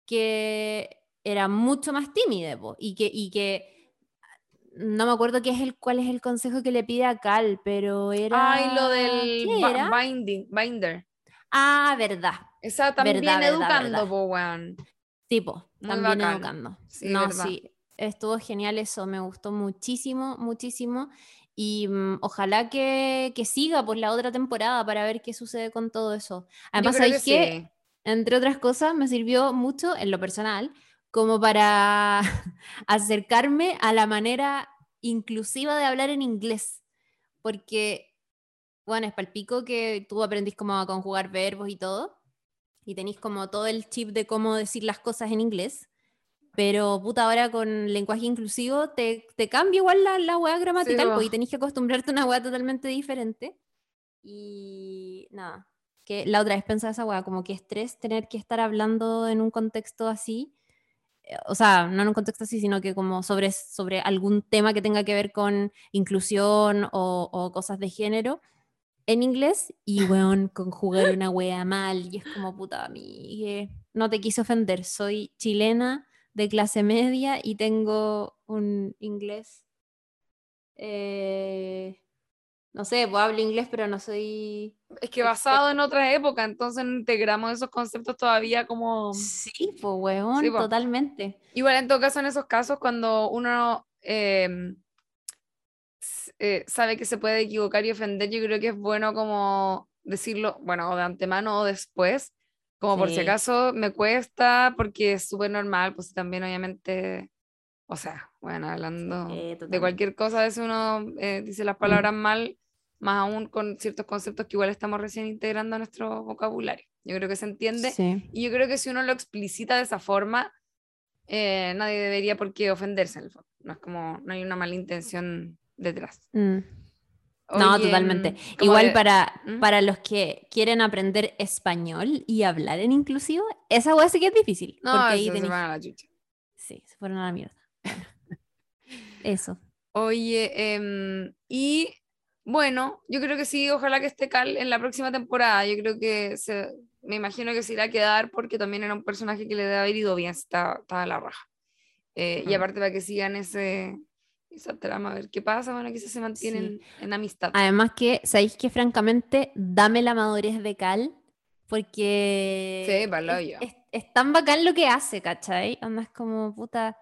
que era mucho más tímido y que, y que no me acuerdo qué es el, cuál es el consejo que le pide a Cal, pero era... Ay, lo del binding, binder. Ah, verdad. Esa también educando, verdad. Tipo, también educando. no, sí, estuvo genial eso, me gustó muchísimo, muchísimo. Y mm, ojalá que, que, siga por la otra temporada para ver qué sucede con todo eso. Además, ¿sabes que Entre otras cosas, me sirvió mucho en lo personal como para acercarme a la manera inclusiva de hablar en inglés. Porque, bueno, es palpico que tú aprendís cómo a conjugar verbos y todo y tenéis como todo el chip de cómo decir las cosas en inglés, pero puta, ahora con lenguaje inclusivo te, te cambia igual la, la hueá gramatical, porque tenéis que acostumbrarte a una hueá totalmente diferente. Y nada, que la otra vez pensaba esa hueá, como que estrés tener que estar hablando en un contexto así, o sea, no en un contexto así, sino que como sobre, sobre algún tema que tenga que ver con inclusión o, cosas de género en inglés y, weón, conjugar una wea mal. Y es como, puta, mí, no te quise ofender. Soy chilena de clase media y tengo un inglés. Eh, no sé, pues hablo inglés, pero no soy. Es que basado en otra época, entonces integramos esos conceptos todavía como. Sí, pues, weón, totalmente. Igual en todo caso, en esos casos, cuando uno. Em, eh, sabe que se puede equivocar y ofender, yo creo que es bueno como decirlo, bueno, o de antemano o después, como por si acaso me cuesta, porque es súper normal, pues también obviamente, o sea, bueno, hablando de cualquier cosa, a veces uno eh, dice las palabras mal, más aún con ciertos conceptos que igual estamos recién integrando a nuestro vocabulario. Yo creo que se entiende. Y yo creo que si uno lo explicita de esa forma, eh, nadie debería por qué ofenderse en el fondo. No es como, no hay una mala intención detrás. Mm. no, totalmente. Igual para, ¿Mm? para los que quieren aprender español y hablar en inclusivo, esa hueá sí que es difícil. No, porque ahí se a la chucha. Sí, se fueron a la mierda. eso. Oye, em, y bueno, yo creo que sí, ojalá que esté Cal en la próxima temporada. Yo creo que se, me imagino que se irá a quedar porque también era un personaje que le debe haber ido bien, está, está la raja. Eh, y aparte para que sigan ese, esa trama, a ver qué pasa, bueno, quizás se mantienen en amistad. Además que, ¿sabéis que francamente, dame la madurez de Cal? Porque es, es, tan bacán lo que hace, ¿cachai? Además como, puta,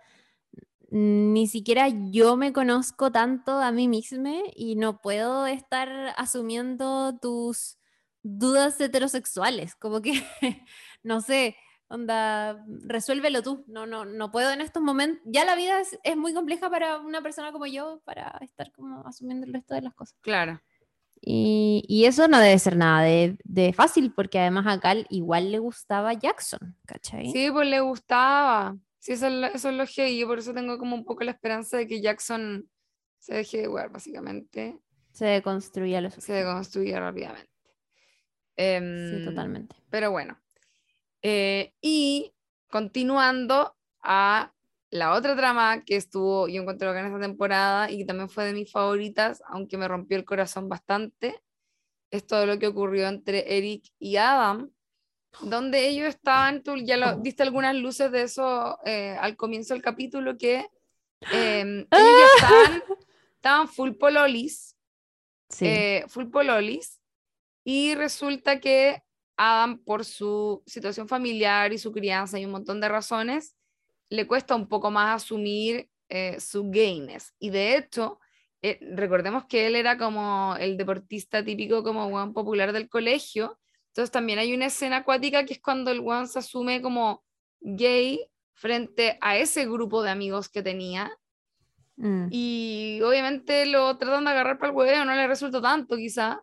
ni siquiera yo me conozco tanto a mí misma y no puedo estar asumiendo tus dudas heterosexuales, como que, no sé, Onda, resuélvelo tú. No, no, no puedo en estos momentos. Ya la vida es, es, muy compleja para una persona como yo para estar como asumiendo el resto de las cosas. Claro. Y, y eso no debe ser nada de, de, fácil, porque además a Cal igual le gustaba Jackson, ¿cachai? Sí, pues le gustaba. Sí, eso es, eso es lo que yo por eso tengo como un poco la esperanza de que Jackson se deje de jugar, básicamente. Se deconstruya lo Se deconstruya rápidamente. sí, em, totalmente. Pero bueno, eh, y continuando a la otra trama que estuvo, yo encontré acá en esta temporada y que también fue de mis favoritas, aunque me rompió el corazón bastante, es todo lo que ocurrió entre Eric y Adam, donde ellos estaban, tú ya lo, diste algunas luces de eso eh, al comienzo del capítulo, que em, ellos estaban, estaban full pololis, eh, full pololis, y resulta que Adam, por su situación familiar y su crianza y un montón de razones, le cuesta un poco más asumir eh, su gayness. Y de hecho, eh, recordemos que él era como el deportista típico como buen popular del colegio. Entonces también hay una escena acuática que es cuando el one se asume como gay frente a ese grupo de amigos que tenía. Mm. Y obviamente lo tratan de agarrar para el huevo, no le resulta tanto quizá,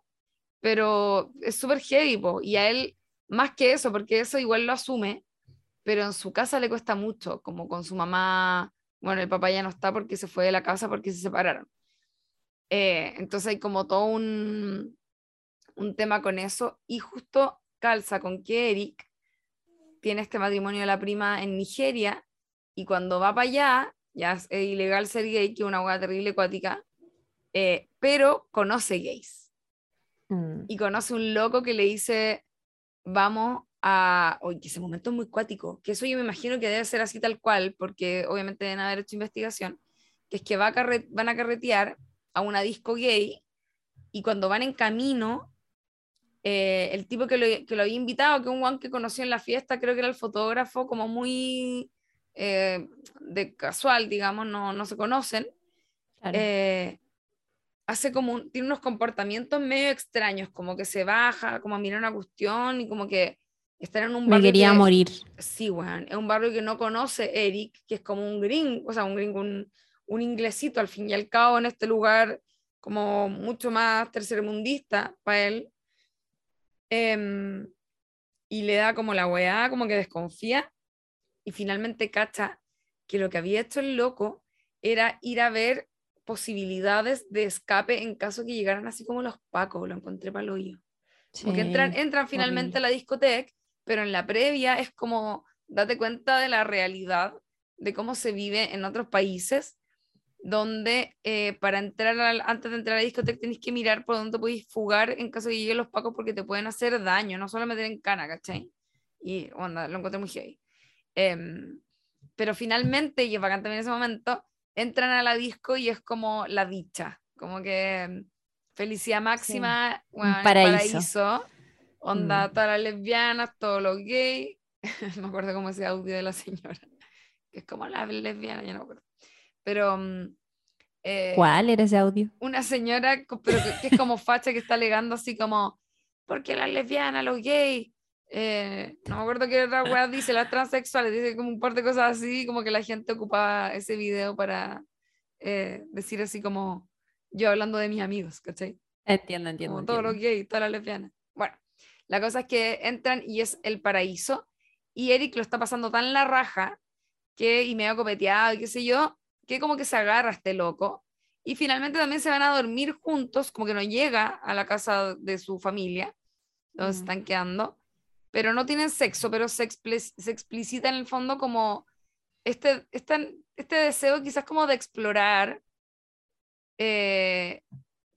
pero es súper heavy, po, y a él más que eso, porque eso igual lo asume, pero en su casa le cuesta mucho, como con su mamá, bueno, el papá ya no está porque se fue de la casa porque se separaron. Eh, entonces hay como todo un, un tema con eso, y justo calza con que Eric tiene este matrimonio de la prima en Nigeria, y cuando va para allá, ya es ilegal ser gay, que es una hueá terrible acuática, eh, pero conoce gays. Mm. Y conoce un loco que le dice, vamos a... Oye, que ese momento es muy cuático, que eso yo me imagino que debe ser así tal cual, porque obviamente deben haber hecho investigación, que es que va a carre- van a carretear a una disco gay y cuando van en camino, eh, el tipo que lo, que lo había invitado, que un guan que conoció en la fiesta, creo que era el fotógrafo, como muy eh, de casual, digamos, no, no se conocen, Claro. eh, hace como un- tiene unos comportamientos medio extraños, como que se baja, como a mirar una cuestión y como que estar en un Me barrio quería que- morir. Sí, weón, es un barrio que no conoce Eric, que es como un gringo, o sea, un gringo, un, un inglesito al fin y al cabo en este lugar como mucho más tercermundista para él. Em, y le da como la weá, como que desconfía y finalmente cacha que lo que había hecho el loco era ir a ver posibilidades de escape en caso que llegaran así como los pacos, lo encontré para el hoyo. Porque entran, Sí, entran finalmente horrible. a la discoteca, pero en la previa es como date cuenta de la realidad, de cómo se vive en otros países, donde eh, para entrar al- antes de entrar a la discoteca tenéis que mirar por dónde podéis fugar en caso de que lleguen los pacos porque te pueden hacer daño, no solo meter en cana, ¿cachai? Y onda, lo encontré muy heavy. Em, pero finalmente, y es bacán también en ese momento, entran a la disco y es como la dicha, como que em, felicidad máxima, weón, el paraíso. paraíso, onda, Mm. todas las lesbianas, todos los gays, me acuerdo como ese audio de la señora, que es como la lesbiana, ya no me acuerdo, pero mm, eh, ¿Cuál era ese audio? una señora, pero que, que es como facha que está alegando así como, porque las lesbianas, los gays, eh, no me acuerdo qué otra weá dice, las transexuales, dice como un par de cosas así, como que la gente ocupaba ese video para eh, decir así como, yo hablando de mis amigos, ¿cachai? Entiendo, entiendo. como todos los gays, todas las lesbianas. Bueno, la cosa es que entran y es el paraíso, y Eric lo está pasando tan la raja, que, y medio copeteado, y qué sé yo, que como que se agarra este loco, y finalmente también se van a dormir juntos, como que no llega a la casa de su familia, donde se Mm. están quedando, pero no tienen sexo, pero se, se explicita en el fondo como este, este, este deseo quizás como de explorar, eh,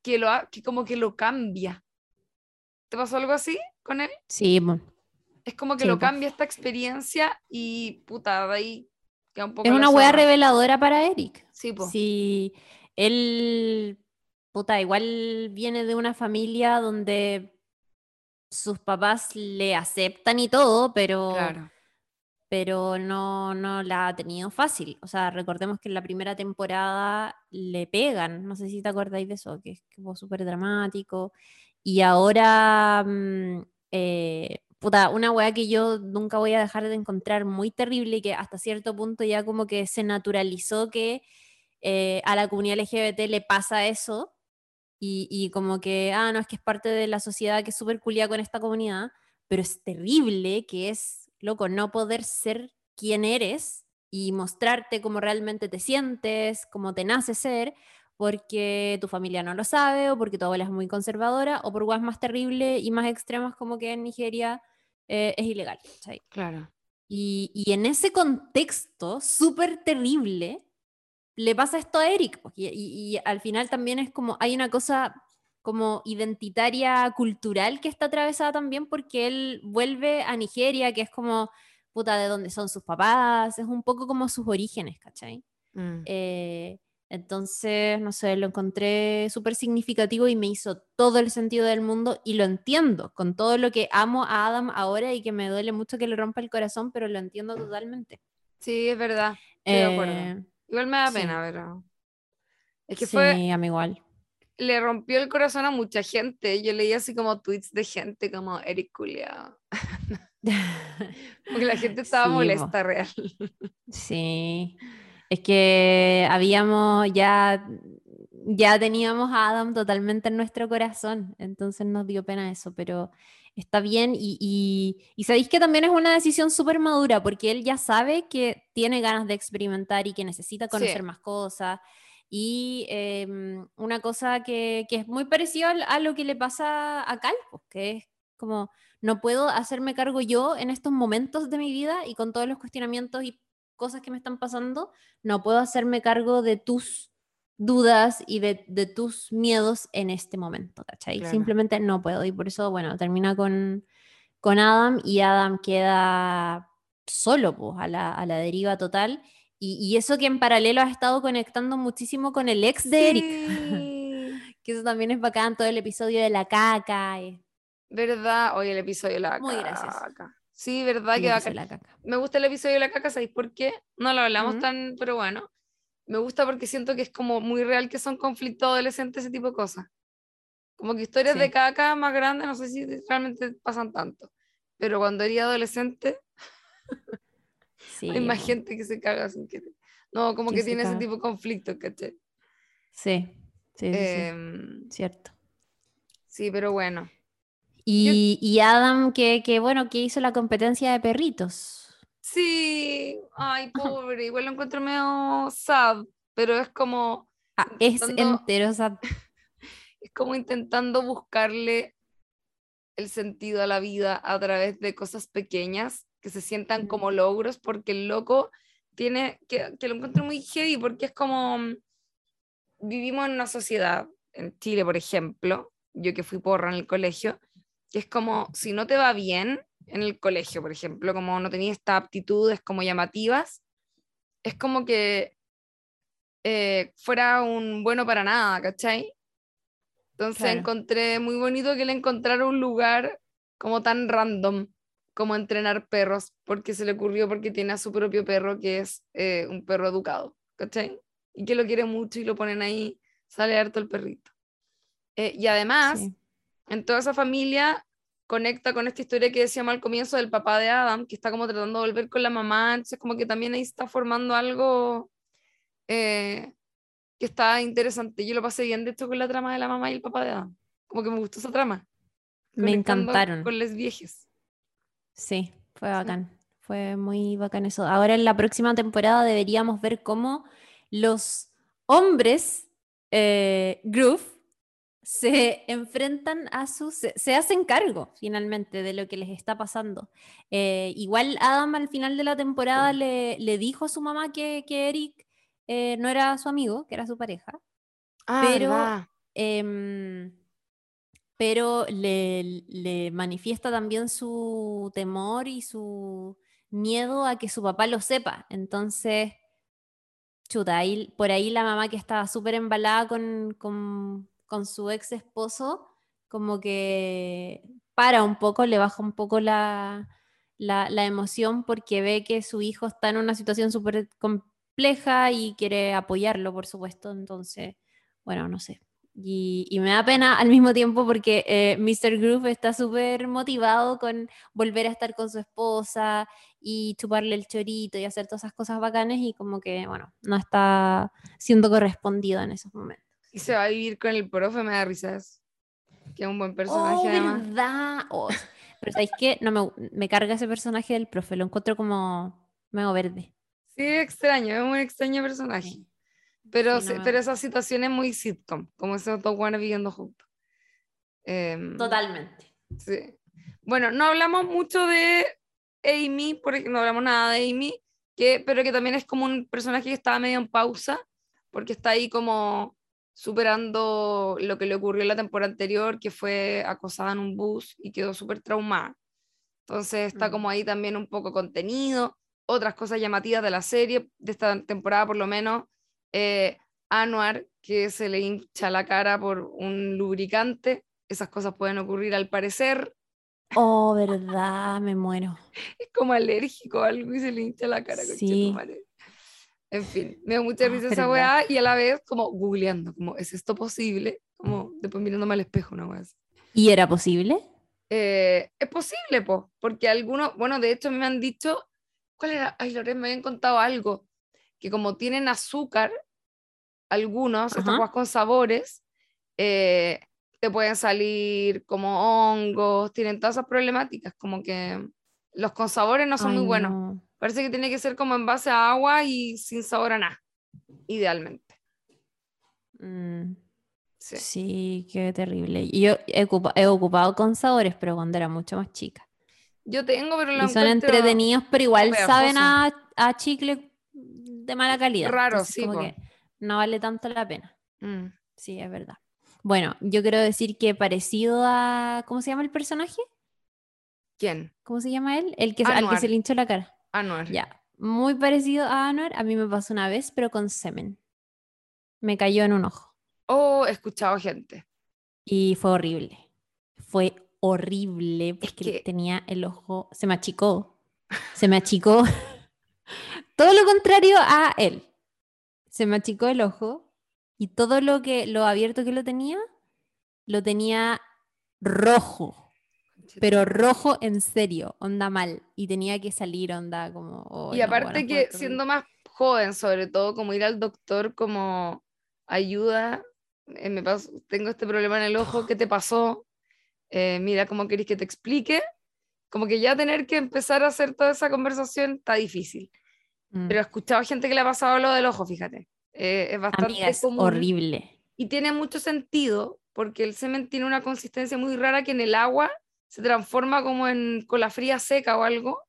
que, lo, que como que lo cambia. ¿Te pasó algo así con él? Sí. Es como que Sí, lo cambia esta experiencia y puta, de ahí un poco es una zorra. reveladora para Eric. Sí, po. Si él, puta, igual viene de una familia donde sus papás le aceptan y todo, pero, Claro. pero no, no la ha tenido fácil. O sea, recordemos que en la primera temporada le pegan, no sé si te acordáis de eso, que, que fue súper dramático. Y ahora, mm, eh, puta, una weá que yo nunca voy a dejar de encontrar muy terrible y que hasta cierto punto ya como que se naturalizó que eh, a la comunidad LGBT le pasa eso y, y como que, ah, no, es que es parte de la sociedad que es súper culiada con esta comunidad, pero es terrible que es, loco, no poder ser quien eres y mostrarte cómo realmente te sientes, cómo te nace ser, porque tu familia no lo sabe, o porque tu abuela es muy conservadora, o por guas más terribles y más extremas como que en Nigeria eh, es ilegal. ¿cachai? Claro. Y, y en ese contexto súper terrible, le pasa esto a Eric. pues, Y, y- y al final también es como, hay una cosa como identitaria, cultural que está atravesada también porque él vuelve a Nigeria, que es como, puta, de dónde son sus papás, es un poco como sus orígenes, ¿cachai? Mm. Eh, entonces, no sé, lo encontré súper significativo y me hizo todo el sentido del mundo y lo entiendo, con todo lo que amo a Adam ahora y que me duele mucho que le rompa el corazón, pero lo entiendo totalmente. Sí, es verdad. Estoy de acuerdo. Eh, Igual me da sí. pena, pero. Es que sí, fue. a mí igual. Le rompió el corazón a mucha gente. Yo leía así como tweets de gente como Eric Culeado. Porque la gente estaba Sí, molesta, real. Sí, es que habíamos ya, ya teníamos a Adam totalmente en nuestro corazón, entonces nos dio pena eso, pero está bien y, y, y sabéis que también es una decisión súper madura porque él ya sabe que tiene ganas de experimentar y que necesita conocer Sí. más cosas. Y em, una cosa que, que es muy parecida a lo que le pasa a Cal, pues, que es como no puedo hacerme cargo yo en estos momentos de mi vida y con todos los cuestionamientos y cosas que me están pasando, no puedo hacerme cargo de tus dudas y de, de tus miedos en este momento, ¿cachai? Claro. Simplemente no puedo y por eso, bueno, termina con, con Adam y Adam queda solo, pues, a la, a la deriva total. Y, y eso que en paralelo ha estado conectando muchísimo con el ex de Eric, Sí. que eso también es bacán, todo el episodio de la caca. eh, ¿Verdad? Oye, el episodio de la Muy gracioso. Sí, ¿verdad? Que bacán. la caca. Me gusta el episodio de la caca, ¿sabéis por qué? No lo hablamos tan, pero bueno. Me gusta porque siento que es como muy real que son conflictos adolescentes, ese tipo de cosas. Como que historias Sí. de caca más grandes, no sé si realmente pasan tanto. Pero cuando eres adolescente, Sí, hay más gente que se caga sin querer. No, como Que tiene ese tipo de conflictos, ¿cachai? Sí, sí, sí, sí, Em, cierto. sí, pero bueno. Y, y Adam, que, que bueno, que hizo la competencia de perritos. Sí, ay, pobre, igual lo encuentro medio sad, pero es como, Ah, es entero, sea, es como intentando buscarle el sentido a la vida a través de cosas pequeñas que se sientan como logros, porque el loco tiene, que, que lo encuentro muy heavy, porque es como, mm, vivimos en una sociedad, en Chile, por ejemplo, yo que fui porra en el colegio, que es como, si no te va bien en el colegio, por ejemplo, como no tenías estas aptitudes como llamativas, es como que eh, fuera un bueno para nada, ¿cachai? Entonces Claro. encontré muy bonito que le encontrara un lugar como tan random como entrenar perros, porque se le ocurrió porque tiene a su propio perro que es eh, un perro educado, ¿cachai? Y que lo quiere mucho y lo ponen ahí, sale harto el perrito. Eh, y además, sí. En toda esa familia conecta con esta historia que decíamos al comienzo del papá de Adam, que está como tratando de volver con la mamá, entonces como que también ahí está formando algo eh, que está interesante. Yo lo pasé bien, de hecho, con la trama de la mamá y el papá de Adam. Como que me gustó esa trama. Me encantaron. Con les viejes. Sí, fue bacán. Fue muy bacán eso. Ahora en la próxima temporada deberíamos ver cómo los hombres eh, Groove se enfrentan a sus, se, se hacen cargo finalmente de lo que les está pasando. Eh, igual Adam al final de la temporada le, le dijo a su mamá que, que Eric eh, no era su amigo, que era su pareja. Ah, Pero-. Em, pero le, le manifiesta también su temor y su miedo a que su papá lo sepa. Entonces, chuta, ahí- por ahí la mamá que estaba súper embalada con, con- con su ex esposo, como que para un poco, le baja un poco la, la, la emoción porque ve que su hijo está en una situación súper compleja y quiere apoyarlo, por supuesto. Entonces, bueno, no sé. Y, y me da pena al mismo tiempo porque eh, Mr. Groove está súper motivado con volver a estar con su esposa y chuparle el chorito y hacer todas esas cosas bacanas y como que, bueno, no está siendo correspondido en esos momentos. Y se va a vivir con el profe, me da risa eso. Que es un buen personaje, oh, además. ¿verdad? Oh, pero ¿sabéis qué? No me, me carga ese personaje del profe, lo encuentro como medio verde. Sí, extraño, es un extraño personaje. Sí. Pero, Sí, no me pero esa situación es muy sitcom, como esos dos buenos viviendo juntos. Em, Totalmente. Sí. Bueno, no hablamos mucho de Amy, porque no hablamos nada de Amy, que, pero que también es como un personaje que estaba medio en pausa, porque está ahí como superando lo que le ocurrió en la temporada anterior, que fue acosada en un bus y quedó súper traumada. Entonces está Mm. como ahí también un poco contenido, otras cosas llamativas de la serie, de esta temporada por lo menos, eh, Anwar, que se le hincha la cara por un lubricante, esas cosas pueden ocurrir al parecer, Oh, verdad, me muero. es como alérgico a algo y se le hincha la cara. Sí. conchetumare. En fin, me da mucha Ah, risa esa verdad. weá y a la vez como googleando, como, ¿es esto posible? Como después mirándome al espejo una weá así. ¿Y era posible? Eh, es posible, pues, porque algunos, bueno, de hecho me han dicho, ¿cuál era? Ay, Loren, me habían contado algo, que como tienen azúcar, algunos, estas Ajá. cosas con sabores, eh, te pueden salir como hongos, tienen todas esas problemáticas, como que los con sabores no son Ay, muy buenos. no. Parece que tiene que ser como en base a agua y sin sabor a nada, idealmente. Mm, Sí. sí, qué terrible. Yo he, ocupa- he ocupado con sabores, pero cuando era mucho más chica. Yo tengo, pero lo Y son entretenidos, pero igual pegajoso. saben a, a chicle de mala calidad. Raro, Entonces, sí, como que no vale tanto la pena. Mm. Sí, es verdad. Bueno, yo quiero decir que parecido a. ¿Cómo se llama el personaje? ¿Quién? ¿Cómo se llama él? El que, al que se le hinchó la cara. Anuar. Ya. Muy parecido a Anuar. A mí me pasó una vez, pero con semen. Me cayó en un ojo. Oh, he escuchado gente. Y fue horrible. Fue horrible porque que- tenía el ojo. Se me achicó. Se me achicó. todo lo contrario a él. Se me achicó el ojo. Y todo lo que lo abierto que lo tenía, lo tenía rojo. Pero rojo en serio, onda mal. Y tenía que salir, onda como. oh, Y no, aparte bueno, que siendo más joven, sobre todo, como ir al doctor como ayuda, eh, me paso- tengo este problema en el ojo, ¿qué te pasó? Eh, mira, ¿cómo querés que te explique? Como que ya tener que empezar a hacer toda esa conversación está difícil. Mm. Pero he escuchado gente que le ha pasado lo del ojo, fíjate. Eh, es bastante Amiga, es común. horrible. Y tiene mucho sentido porque el semen tiene una consistencia muy rara que en el agua se transforma como en cola fría seca o algo.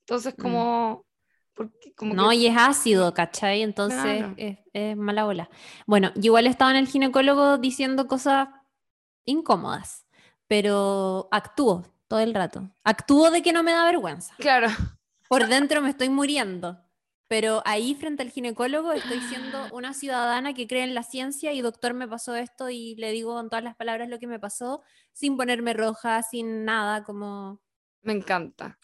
Entonces, Mm. como. porque- como No, que- y es ácido, ¿cachai? Entonces Claro. es, es mala bola. Bueno, yo igual estaba en el ginecólogo diciendo cosas incómodas, pero actúo todo el rato. Actúo de que no me da vergüenza. Claro, Por dentro me estoy muriendo. Pero ahí frente al ginecólogo estoy siendo una ciudadana que cree en la ciencia y doctor me pasó esto y le digo con todas las palabras lo que me pasó sin ponerme roja, sin nada, como me encanta.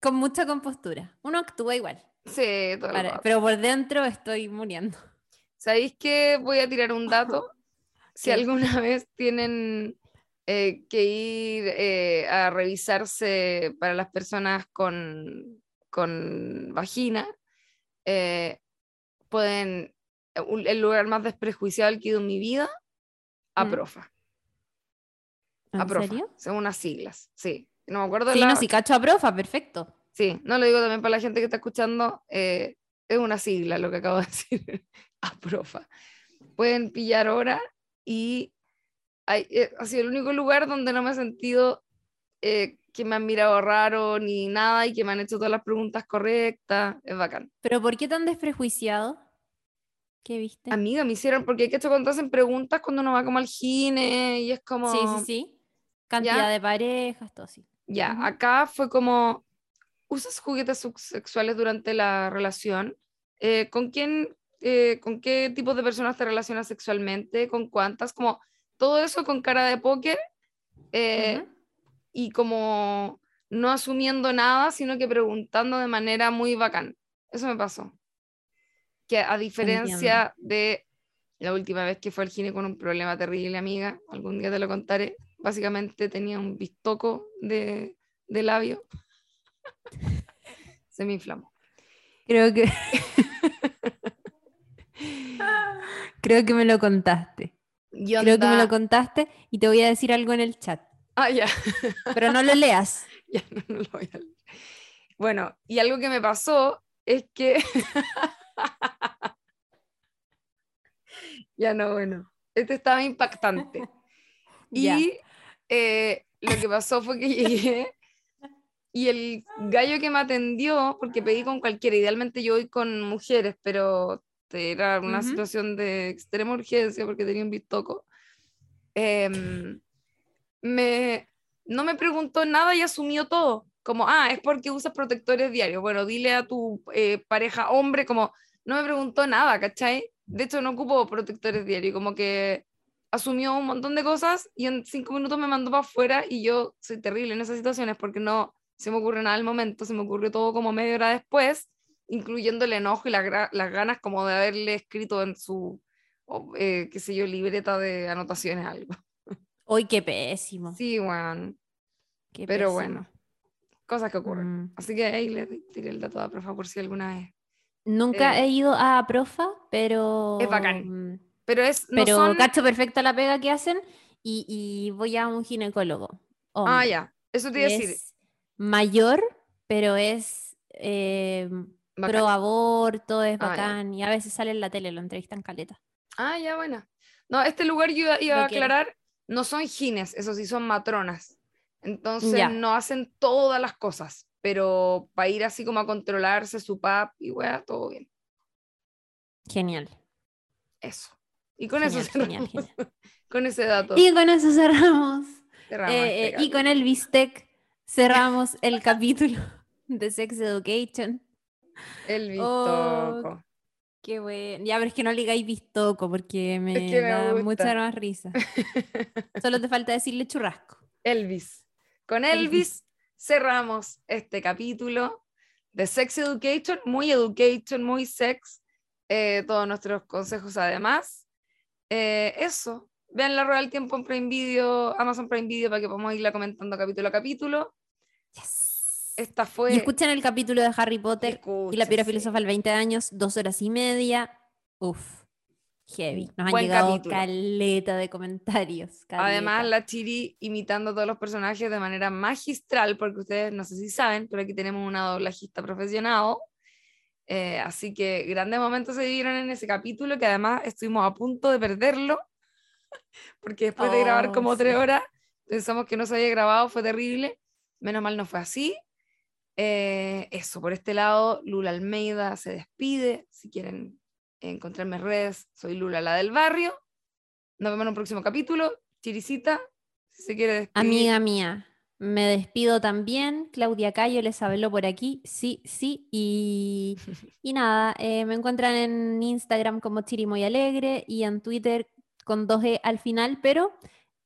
con mucha compostura. Uno actúa igual, Sí, todo para- pero por dentro estoy muriendo. ¿Sabéis que voy a tirar un dato? Si alguna vez tienen eh, que ir eh, a revisarse para las personas con, con vagina, eh, pueden, un- el lugar más desprejuiciado que he ido en mi vida, Mm. APROFA. ¿En APROFA, serio? son unas siglas, sí. No me acuerdo Sí, la- no, si cacho a profa, perfecto. Sí, no lo digo también para la gente que está escuchando, eh, es una sigla lo que acabo de decir, APROFA. Pueden pillar hora y hay- eh, ha sido el único lugar donde no me he sentido eh, que me han mirado raro ni nada y que me han hecho todas las preguntas correctas. Es bacán. Pero ¿por qué tan desprejuiciado? ¿Qué viste? Amiga, me hicieron, porque hay que hecho cuando hacen preguntas cuando uno va como al gine y es como... Sí, sí, sí. Cantidad de parejas, todo así. Ya, Ujú. acá fue como, ¿usas juguetes sexuales durante la relación? Eh, ¿Con quién, eh, con qué tipo de personas te relacionas sexualmente? ¿Con cuántas? Como todo eso con cara de póker eh, Ujú. Y como no asumiendo nada, sino que preguntando de manera muy bacán. Eso me pasó. Que a diferencia de la última vez que fue al gine con un problema terrible, amiga, algún día te lo contaré, básicamente tenía un bistoco de, de labio. Se me inflamó. Creo que. Creo que me lo contaste. Creo que me lo contaste y te voy a decir algo en el chat. Ah, ya. Pero no lo leas. Ya no, no lo voy a leer. Bueno, y algo que me pasó es que. ya no, bueno. Este estaba impactante. Y eh, lo que pasó fue que llegué y el gallo que me atendió, porque pedí con cualquiera, idealmente yo voy con mujeres, pero era una situación de extrema urgencia porque tenía un bistoco. em, me, no me preguntó nada y asumió todo. Como, ah, es porque usas protectores diarios. Bueno, dile a tu eh, pareja hombre, como, no me preguntó nada, ¿cachai? De hecho, no ocupo protectores diarios, como que asumió un montón de cosas y en cinco minutos me mandó para afuera y yo soy terrible en esas situaciones porque no se me ocurre nada al momento, se me ocurrió todo como media hora después, incluyendo el enojo y las ganas como de haberle escrito en su, eh, qué sé yo, libreta de anotaciones algo. Uy, qué pésimo. Sí, weón. Qué Pero pésimo. bueno, cosas que ocurren. Mm. Así que ahí le tiré el dato a profa por si alguna vez. Nunca Eh, he ido a Profa, pero. bacán. mm, Pero es, no Pero son... cacho perfecta la pega que hacen y, y voy a un ginecólogo. Ah, ya, eso te iba a decir. es mayor, pero es eh, pro aborto, es Ah, ya. bacán. Y a veces sale en la tele, lo entrevistan caleta. Ah, ya, buena. No, este lugar yo iba, iba a aclarar, no son gines, eso sí son matronas. Entonces no hacen todas las cosas, pero para ir así como a controlarse su pap y weá, todo bien. Genial. Eso. Y con Genial, eso cerramos. genial. con ese dato. Y con eso cerramos. cerramos Eh, este eh, y con el bistec cerramos el capítulo de Sex Education. el Oh, vistoco. Qué bueno. Ya, pero es que no le digáis bistoco porque me, que me da gusta. mucha más risa. Solo te falta decirle churrasco. Elvis. Con Elvis. Elvis cerramos este capítulo de Sex Education, muy education, muy sex. eh, todos nuestros consejos además. Eh, eso. Vean la rueda del tiempo en Prime Video, Amazon Prime Video para que podamos irla comentando capítulo a capítulo. Esta fue. Y escuchen el capítulo de Harry Potter y la piedra sí. filosofal 20 años, dos horas y media. Uf, heavy. Nos han Buen llegado capítulo. caleta de comentarios. Además, caleta. la Chiri imitando a todos los personajes de manera magistral, porque ustedes no sé si saben, pero aquí tenemos una doblajista profesional. Eh, así que grandes momentos se vivieron en ese capítulo, que además estuvimos a punto de perderlo, porque después de grabar Oh, como sí. tres horas, pensamos que no se había grabado, fue terrible. Menos mal no fue así. Eh, eso, por este lado, Lula Almeida se despide. Si quieren encontrarme en redes, soy Lula, la del barrio. Nos vemos en un próximo capítulo. Chiricita, si se quiere despedir. Amiga mía, me despido también. Claudia Cayo les habló por aquí. Sí, sí. Y, y nada, eh, me encuentran en Instagram como Chirimoy Alegre y en Twitter con 2E al final, pero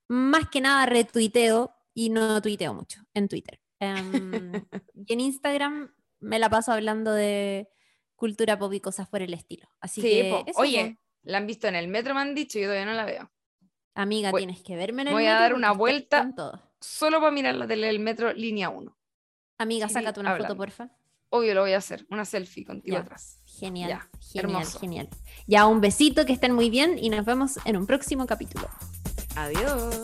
más que nada retuiteo y no tuiteo mucho en Twitter. Em, y en Instagram me la paso hablando de cultura pop y cosas por el estilo. Así Sí, que, eso, Oye, la han visto en el metro, me han dicho, yo todavía no la veo. amiga, voy- tienes que verme en el voy a metro dar una porque estoy vuelta. Solo para mirar la tele del metro, línea 1. Amiga, Chiri sácate una hablando. foto, porfa. Obvio lo voy a hacer, una selfie contigo Ya. atrás. Genial, Ya, genial, hermoso. genial. Ya, un besito, que estén muy bien y nos vemos en un próximo capítulo. Adiós.